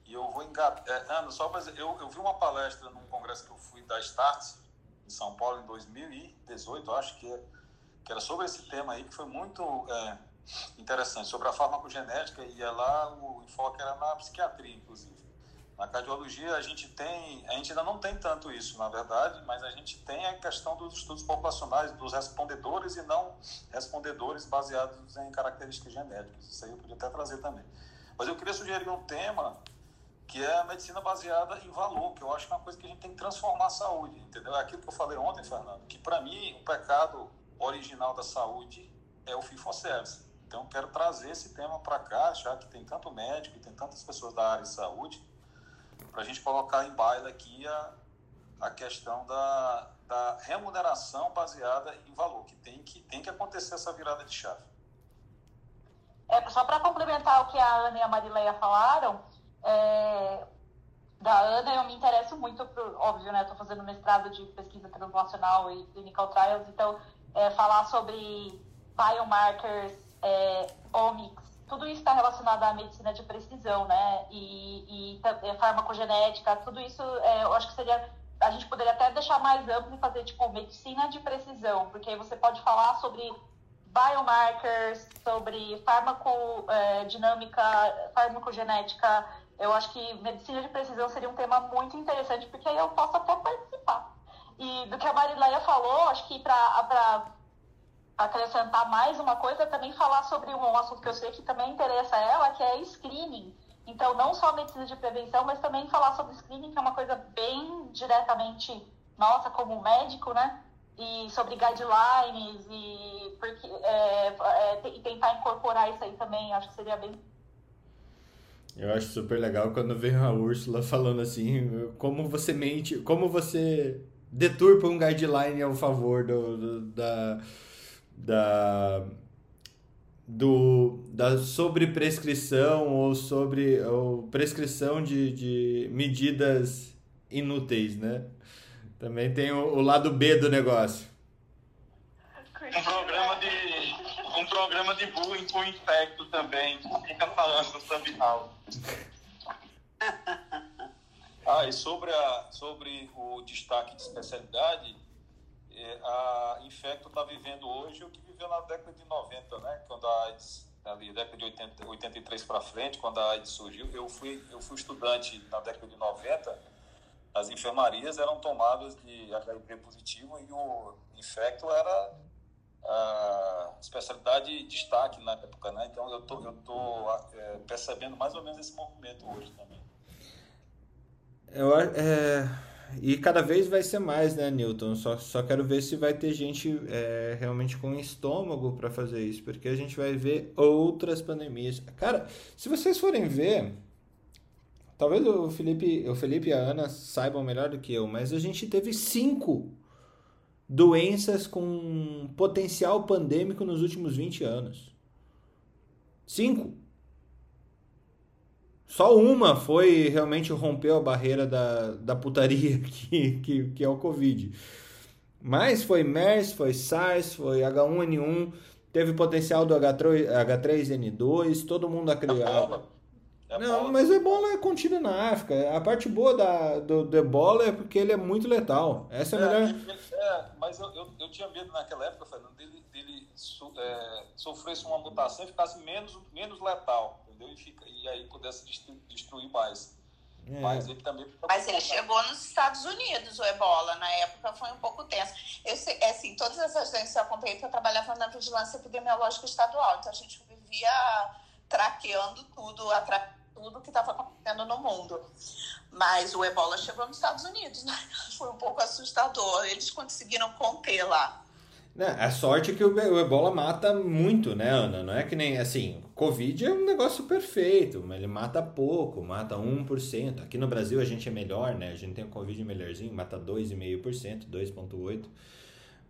E eu vou engatar. É, Ana, só para dizer, eu, eu vi uma palestra num congresso que eu fui da Starts, em São Paulo, em 2018, acho que, é, que era sobre esse tema aí, que foi muito é, interessante, sobre a farmacogenética. E é lá o enfoque era na psiquiatria, inclusive. Na cardiologia a gente tem, a gente ainda não tem tanto isso, na verdade, mas a gente tem a questão dos estudos populacionais, dos respondedores e não respondedores baseados em características genéticas. Isso aí eu podia até trazer também. Mas eu queria sugerir um tema que é a medicina baseada em valor, que eu acho que é uma coisa que a gente tem que transformar a saúde, entendeu? É aquilo que eu falei ontem, Fernando, que para mim o pecado original da saúde é o fee for service. Então eu quero trazer esse tema para cá, já que tem tanto médico e tem tantas pessoas da área de saúde, para a gente colocar em baila aqui a, a questão da, da remuneração baseada em valor, que tem que, tem que acontecer essa virada de chave. É, só para complementar o que a Ana e a Marileia falaram, é, da Ana eu me interesso muito, por, óbvio, né? Estou fazendo mestrado de pesquisa translacional e clinical trials, então é, falar sobre biomarkers, é, omics, tudo isso está relacionado à medicina de precisão, né? E, e é, farmacogenética, tudo isso é, eu acho que seria. A gente poderia até deixar mais amplo e fazer tipo medicina de precisão, porque aí você pode falar sobre biomarkers, sobre farmacodinâmica, farmacogenética. Eu acho que medicina de precisão seria um tema muito interessante, porque aí eu posso até participar. E do que a Marileia falou, acho que para acrescentar mais uma coisa, também falar sobre um assunto que eu sei que também interessa a ela, que é screening. Então, não só medicina de prevenção, mas também falar sobre screening, que é uma coisa bem diretamente nossa como médico, né? E sobre guidelines e, porque, é, é, tentar incorporar isso aí também, acho que seria bem eu acho super legal quando vem a Úrsula falando assim, como você mente, como você deturpa um guideline ao favor do, do da, da do, da sobreprescrição ou sobre ou prescrição de, de medidas inúteis, né? Também tem o, o lado B do negócio. Um programa de um programa de bullying com infecto também, fica falando no Subhouse. Ah, e sobre, a, sobre o destaque de especialidade, a Infecto está vivendo hoje o que viveu na década de 90, né? Quando a AIDS, ali, década de 80, 83 para frente, quando a AIDS surgiu, eu fui, eu fui estudante na década de 90, as enfermarias eram tomadas de HIV positivo e o Infecto era a especialidade de destaque na época, né? Então eu tô, eu tô é, percebendo mais ou menos esse movimento hoje também. Eu, é, e cada vez vai ser mais, né, Newton? Só, só quero ver se vai ter gente é, realmente com estômago para fazer isso, porque a gente vai ver outras pandemias. Cara, se vocês forem ver, talvez o Felipe, o Felipe e a Ana saibam melhor do que eu, mas a gente teve cinco doenças com potencial pandêmico nos últimos 20 anos. Cinco. Só uma foi realmente rompeu a barreira da, da putaria que, que, que é o Covid. Mas foi MERS, foi SARS, foi H1N1, teve potencial do H3, H3N2, todo mundo acreditava. É não, mas o ebola é contido na África. A parte boa da, do, do ebola é porque ele é muito letal. Essa é a é, melhor. É, mas eu, eu, eu, tinha medo naquela época, Fernando, dele, dele so, é, sofresse uma mutação e ficasse menos, menos letal, entendeu? E, fica, e aí pudesse destruir mais. É. Mas ele também. Mas ele chegou nos Estados Unidos, o ebola. Na época foi um pouco tenso. Eu sei, é assim, todas essas doenças eu acompanhei porque eu trabalhava na vigilância epidemiológica estadual. Então a gente vivia traqueando tudo, tudo que estava acontecendo no mundo. Mas o ebola chegou nos Estados Unidos, né? Foi um pouco assustador. Eles conseguiram conter lá. Né, a sorte é que o ebola mata muito, né, Ana? Não é que nem assim, Covid é um negócio perfeito, ele mata pouco, mata 1%. Aqui no Brasil a gente é melhor, né? A gente tem o Covid melhorzinho, mata 2,5%, 2,8%.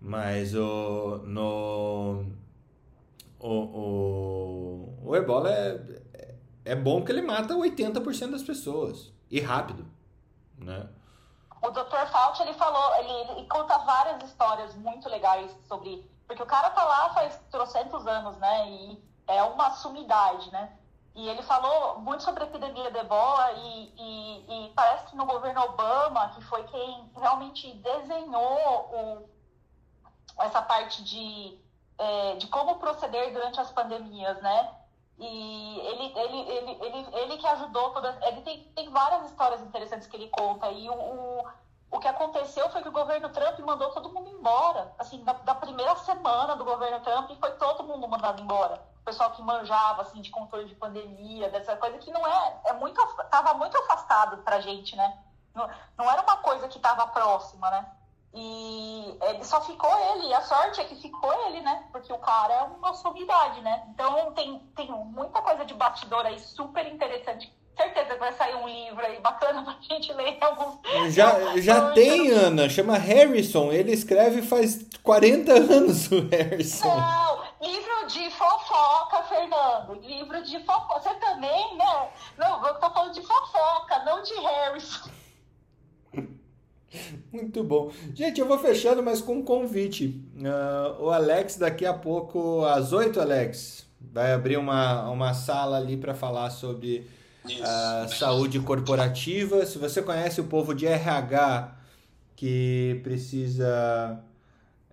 Mas o, no, o, o, o ebola é, é bom que ele mata 80% das pessoas. E rápido, né? O Dr. Fauci, ele falou, ele, ele, conta várias histórias muito legais sobre... Porque o cara tá lá faz trocentos anos, né? E é uma sumidade, né? E ele falou muito sobre a epidemia de ebola e, e, e parece que no governo Obama, que foi quem realmente desenhou o, essa parte de, é, de como proceder durante as pandemias, né? E ele, ele, ele, ele, ele que ajudou todas. Ele tem, tem várias histórias interessantes que ele conta. E o, o, o que aconteceu foi que o governo Trump mandou todo mundo embora. Assim, da, da primeira semana do governo Trump, foi todo mundo mandado embora. O pessoal que manjava, assim, de controle de pandemia, dessa coisa que não é. é muito, tava muito afastado pra gente, né? Não, não era uma coisa que estava próxima, né? E ele só ficou ele, e a sorte é que ficou ele, né? Porque o cara é uma sumidade, né? Então tem, tem muita coisa de bastidor aí super interessante. Certeza que vai sair um livro aí bacana pra gente ler alguns. Já, já tem, Ana, chama Harrison. Ele escreve faz 40 anos o Harrison. Não, livro de fofoca, Fernando. Livro de fofoca. Você também, né? Não, eu tô falando de fofoca, não de Harrison. Muito bom. Gente, eu vou fechando, mas com um convite. Uh, o Alex, daqui a pouco, às 8, Alex, vai abrir uma, uma sala ali para falar sobre uh, saúde corporativa. Se você conhece o povo de RH que precisa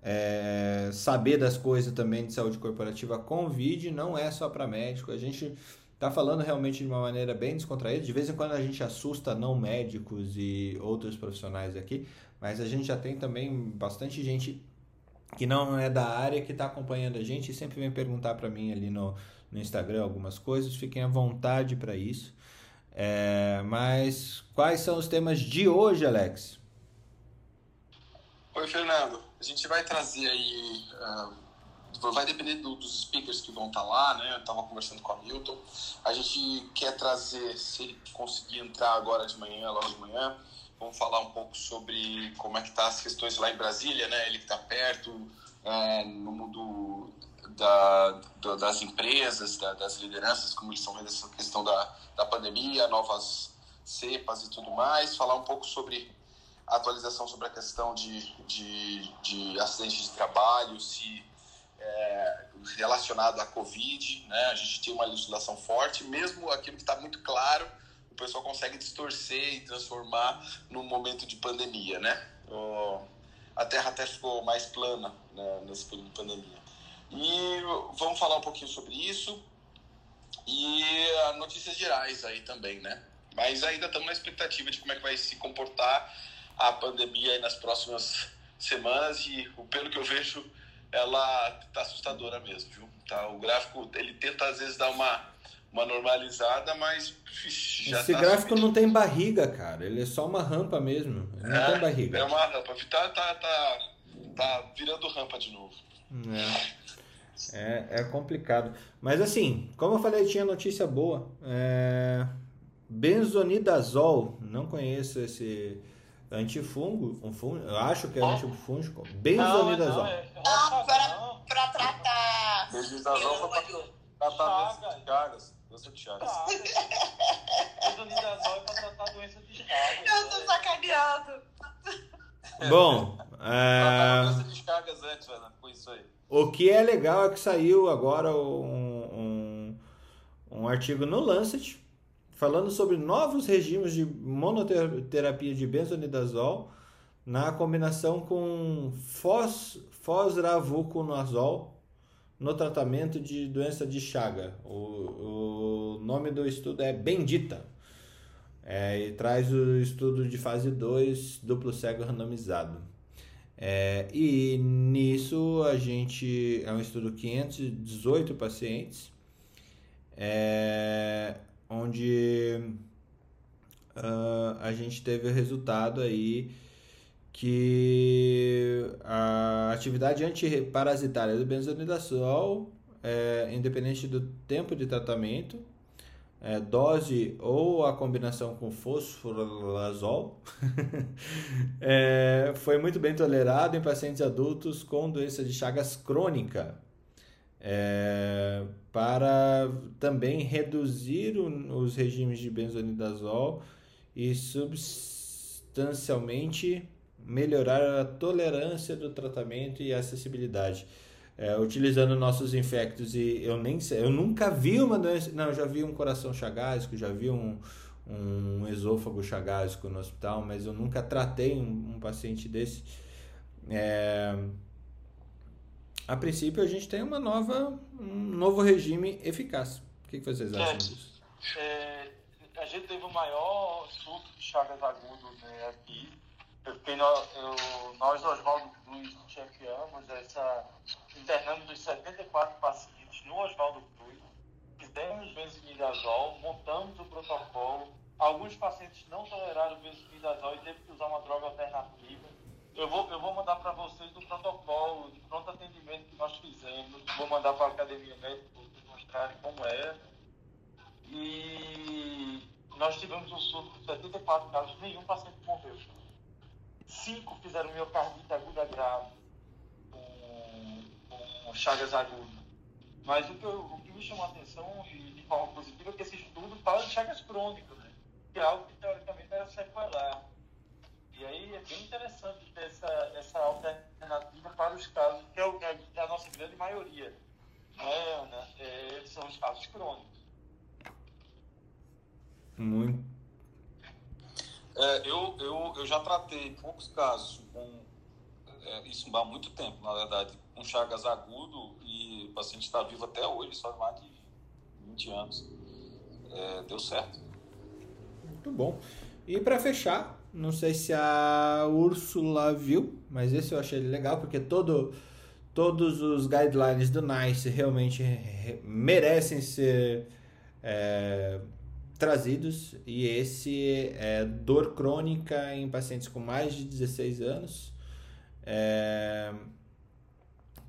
é, saber das coisas também de saúde corporativa, convide. Não é só para médico. A gente tá falando realmente de uma maneira bem descontraída. De vez em quando a gente assusta não médicos e outros profissionais aqui, mas a gente já tem também bastante gente que não é da área que está acompanhando a gente e sempre vem perguntar para mim ali no, no Instagram algumas coisas. Fiquem à vontade para isso. É, mas quais são os temas de hoje, Alex? Oi, Fernando. A gente vai trazer aí uh, vai depender do, dos speakers que vão estar tá lá, né? Eu estava conversando com a Milton. A gente quer trazer, se ele conseguir entrar agora de manhã, logo de manhã, vamos falar um pouco sobre como é que tá as questões lá em Brasília, né? Ele que está perto, é, no mundo da, da, das empresas, da, das lideranças, como eles estão vendo essa questão da, da pandemia, novas cepas e tudo mais. Falar um pouco sobre a atualização sobre a questão de, de, de acidentes de trabalho, se é, relacionado à Covid, né? A gente tem uma legislação forte, mesmo aquilo que está muito claro, o pessoal consegue distorcer e transformar num momento de pandemia, né? A Terra até ficou mais plana né, nesse período de pandemia. E vamos falar um pouquinho sobre isso e notícias gerais aí também, né? Mas ainda estamos na expectativa de como é que vai se comportar a pandemia nas próximas semanas e pelo que eu vejo ela tá assustadora mesmo, viu? Tá, o gráfico, ele tenta às vezes dar uma, uma normalizada, mas já Esse tá gráfico não tem barriga, cara. Ele é só uma rampa mesmo. Ele não é, tem barriga. É uma rampa. Tá, tá, tá, tá virando rampa de novo. É. é. É, complicado. Mas assim, como eu falei, tinha notícia boa. É... Benzonidazol, não conheço esse antifungo, um fungo, eu acho que é oh. antifúngico, benzonidazol. Não, não, é, não para, para tratar. Benzonidazol para tratar doença de Chagas. Doença de Chagas. Benzonidazol é para tratar doença de Chagas. Eu tô sacaneando. Bom, é... doença de Chagas antes, Fernando, com isso aí. O que é legal é que saiu agora um, um, um artigo no Lancet falando sobre novos regimes de monoterapia de benzonidazol na combinação com fos, fosravuconazol no tratamento de doença de Chaga. O, o nome do estudo é Bendita. É, e traz o estudo de fase 2, duplo cego randomizado. É, e nisso a gente é um estudo 518 pacientes. É, onde uh, a gente teve o resultado aí que a atividade antiparasitária do benzonidazol, é, independente do tempo de tratamento, é, dose ou a combinação com fosforazol, é, foi muito bem tolerado em pacientes adultos com doença de Chagas crônica, é, para também reduzir o, os regimes de benzonidazol e substancialmente melhorar a tolerância do tratamento e a acessibilidade. É, utilizando nossos infectos e eu nem sei, eu nunca vi uma doença, não, eu já vi um coração chagásico, já vi um, um esôfago chagásico no hospital, mas eu nunca tratei um, um paciente desse. É, a princípio a gente tem uma nova, um novo regime eficaz. O que, que vocês acham disso? É, a gente teve o maior surto de chagas agudo né, aqui eu eu, nós, Oswaldo Cruz, chefiamos essa, internando dos 74 pacientes no Oswaldo Cruz, fizemos benzimidazol, montamos o protocolo. Alguns pacientes não toleraram o benzimidazol e teve que usar uma droga alternativa. Eu vou, eu vou mandar para vocês do protocolo de pronto atendimento que nós fizemos. Vou mandar para a Academia Médica para vocês mostrarem como é. E nós tivemos um surto de 74 casos, nenhum paciente morreu cinco fizeram miocardite aguda grave, com, com chagas agudas. Mas o que, eu, o que me chamou a atenção de, de forma positiva é que esse estudo fala de chagas crônicas, né? que é algo que teoricamente era sequelar. E aí é bem interessante ter essa, essa alternativa para os casos, que é, o, é a nossa grande maioria. Né, Ana? É, são os casos crônicos. Muito é, eu, eu, eu já tratei poucos casos com é, isso há muito tempo, na verdade, com Chagas agudo e o paciente está vivo até hoje, só mais de 20 anos. É, deu certo. Muito bom. E para fechar, não sei se a Úrsula viu, mas esse eu achei legal porque todo, todos os guidelines do NICE realmente merecem ser é, trazidos e esse é dor crônica em pacientes com mais de 16 anos. É,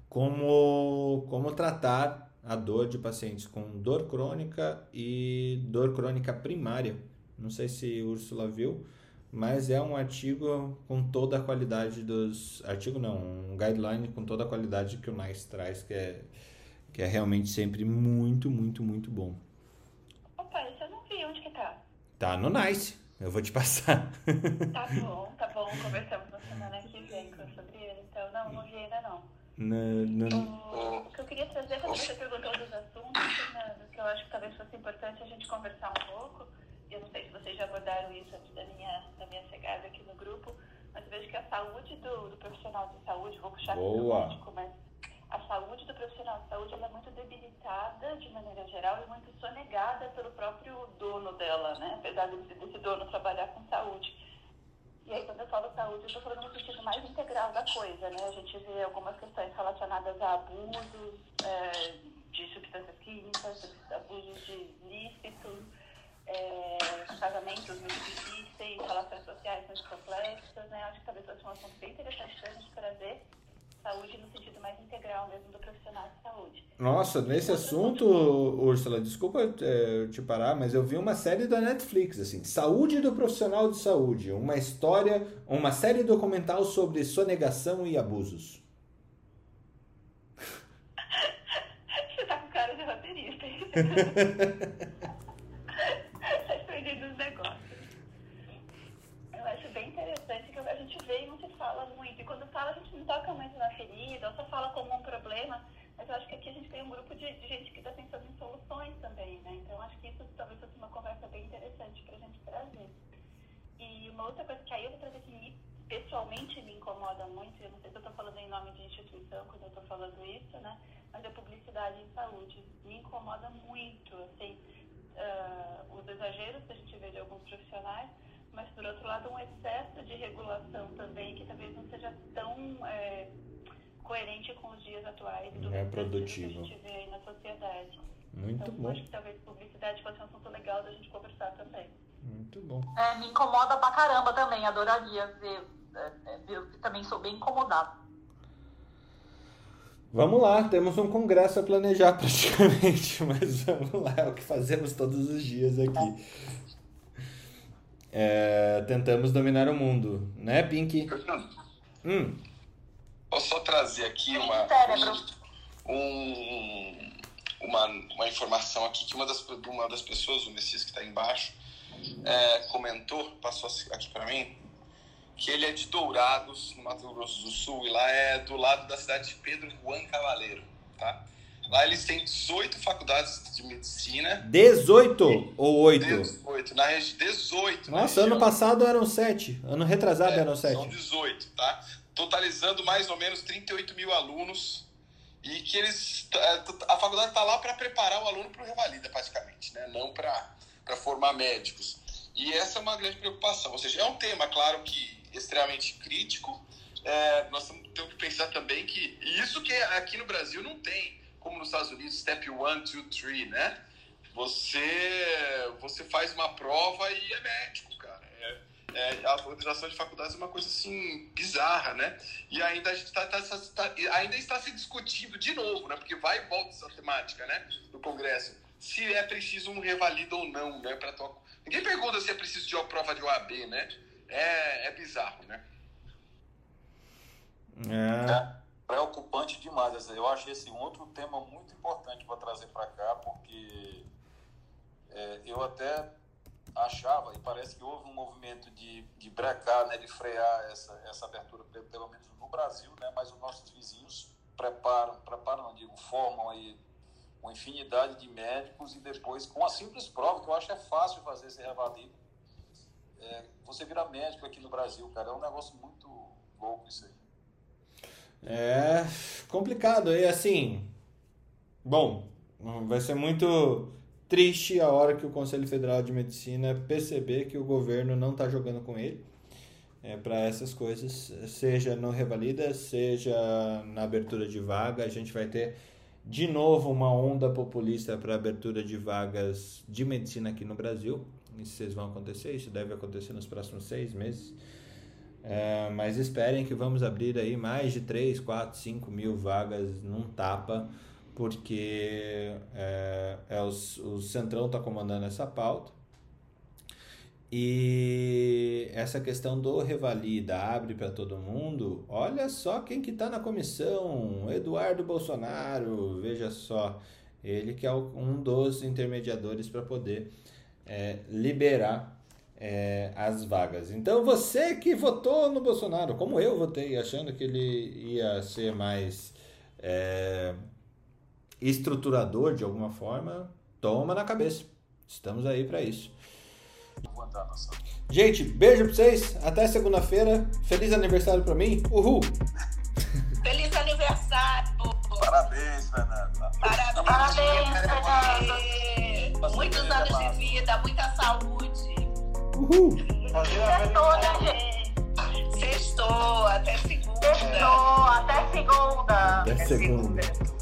como, como tratar a dor de pacientes com dor crônica e dor crônica primária. Não sei se Úrsula viu, mas é um artigo com toda a qualidade dos. Artigo não, um guideline com toda a qualidade que o NICE traz, que é, que é realmente sempre muito, muito, muito bom. Tá no Nice. Eu vou te passar. Tá bom, tá bom. Conversamos na semana que vem sobre ele. Então, não, não vi ainda não. No, no... O, o, que eu queria trazer, quando você perguntou dos assuntos, Fernando, que eu acho que talvez fosse importante a gente conversar um pouco, eu não sei se vocês já abordaram isso antes da minha, da minha chegada aqui no grupo, mas vejo que a saúde do, do profissional de saúde, vou puxar aqui do médico, mas a saúde do profissional de saúde é muito debilitada de maneira geral e muito sonegada pelo próprio dono dela, né? Apesar desse, desse dono trabalhar com saúde. E aí, quando eu falo saúde, eu estou falando no sentido mais integral da coisa, né? A gente vê algumas questões relacionadas a abusos é, de substâncias químicas, abusos de lícitos, é, casamentos muito difíceis, relações sociais muito complexas, né? Acho que talvez fosse um assunto bem interessante para a gente trazer saúde no sentido mais integral mesmo do profissional de saúde. Nossa, nesse assunto, Úrsula, desculpa é, te parar, mas eu vi uma série da Netflix, assim, Saúde do Profissional de Saúde, uma história, uma série documental sobre sonegação e abusos. Você tá com cara de roteirista. toca muito na ferida, ou só fala como um problema, mas eu acho que aqui a gente tem um grupo de, de gente que está pensando em soluções também, né? Então acho que isso talvez fosse uma conversa bem interessante para a gente trazer. E uma outra coisa que aí eu vou trazer que pessoalmente me incomoda muito, eu não sei se eu estou falando em nome de instituição quando eu estou falando isso, né? Mas é publicidade em saúde. Me incomoda muito, assim, uh, os exageros que a gente vê de alguns profissionais, mas por outro lado um excesso de regulação também que talvez não seja tão é, coerente com os dias atuais do é produtivo. que a gente vê aí na sociedade. Muito então, bom. Acho que talvez publicidade fosse um assunto legal da gente conversar também. Muito bom. É, me incomoda pra caramba também, adoraria ver é, é, eu também sou bem incomodada. Vamos lá, temos um congresso a planejar praticamente, mas vamos lá, é o que fazemos todos os dias aqui. É, tentamos dominar o mundo, né, Pink? Hum. Posso só trazer aqui uma, um, uma, uma informação aqui que uma das, uma das pessoas, o Messias que está embaixo, é, comentou, passou aqui para mim, que ele é de Dourados, no Mato Grosso do Sul, e lá é do lado da cidade de Pedro Juan Cavaleiro, tá? Lá eles têm 18 faculdades de medicina. 18 ou 8? 18, na região 18. Nossa, ano passado eram 7, ano retrasado é, eram 7. São 18, tá? Totalizando mais ou menos 38 mil alunos e que eles é, a faculdade está lá para preparar o aluno para o revalida praticamente, né? Não para formar médicos. E essa é uma grande preocupação. Ou seja, é um tema, claro que extremamente crítico. É, nós temos que pensar também que isso que aqui no Brasil não tem, como nos Estados Unidos, step 1, 2, 3, né? Você, você faz uma prova e é médico. É, a organização de faculdades é uma coisa assim bizarra, né? E ainda a gente tá, tá, tá, ainda está se discutindo de novo, né? Porque vai e volta essa temática, né? No Congresso, se é preciso um revalida ou não, né? Para tua... ninguém pergunta se é preciso de uma prova de OAB, né? É, é bizarro, né? É. é preocupante demais. Eu acho esse um outro tema muito importante para trazer para cá, porque é, eu até achava, e parece que houve um movimento de, de brecar, né, de frear essa, essa abertura, pelo menos no Brasil, né, mas os nossos vizinhos preparam, preparam, não digo, formam aí uma infinidade de médicos e depois, com a simples prova, que eu acho que é fácil fazer esse revalida, é, você vira médico aqui no Brasil, cara. É um negócio muito louco isso aí. É complicado. E assim, bom, vai ser muito triste a hora que o Conselho Federal de Medicina perceber que o governo não está jogando com ele é, para essas coisas, seja no Revalida, seja na abertura de vaga. A gente vai ter de novo uma onda populista para abertura de vagas de medicina aqui no Brasil. Isso vão acontecer, isso deve acontecer nos próximos seis meses. É, mas esperem que vamos abrir aí mais de 3, 4, 5 mil vagas num tapa porque é, é os, o Centrão está comandando essa pauta. E essa questão do revalida abre para todo mundo. Olha só quem que está na comissão, Eduardo Bolsonaro, veja só, ele que é um dos intermediadores para poder é, liberar é, as vagas. Então você que votou no Bolsonaro, como eu votei, achando que ele ia ser mais é, estruturador de alguma forma, toma na cabeça. Estamos aí para isso. Gente, beijo pra vocês. Até segunda-feira. Feliz aniversário pra mim. Uhul! Feliz aniversário! Parabéns, Fernanda. Parabéns, Parabéns Fernanda. Muitos anos de vida, muita saúde. Uhul! Sextou, né, gente? Sextou, até segunda. Sextou, até segunda. Até segunda.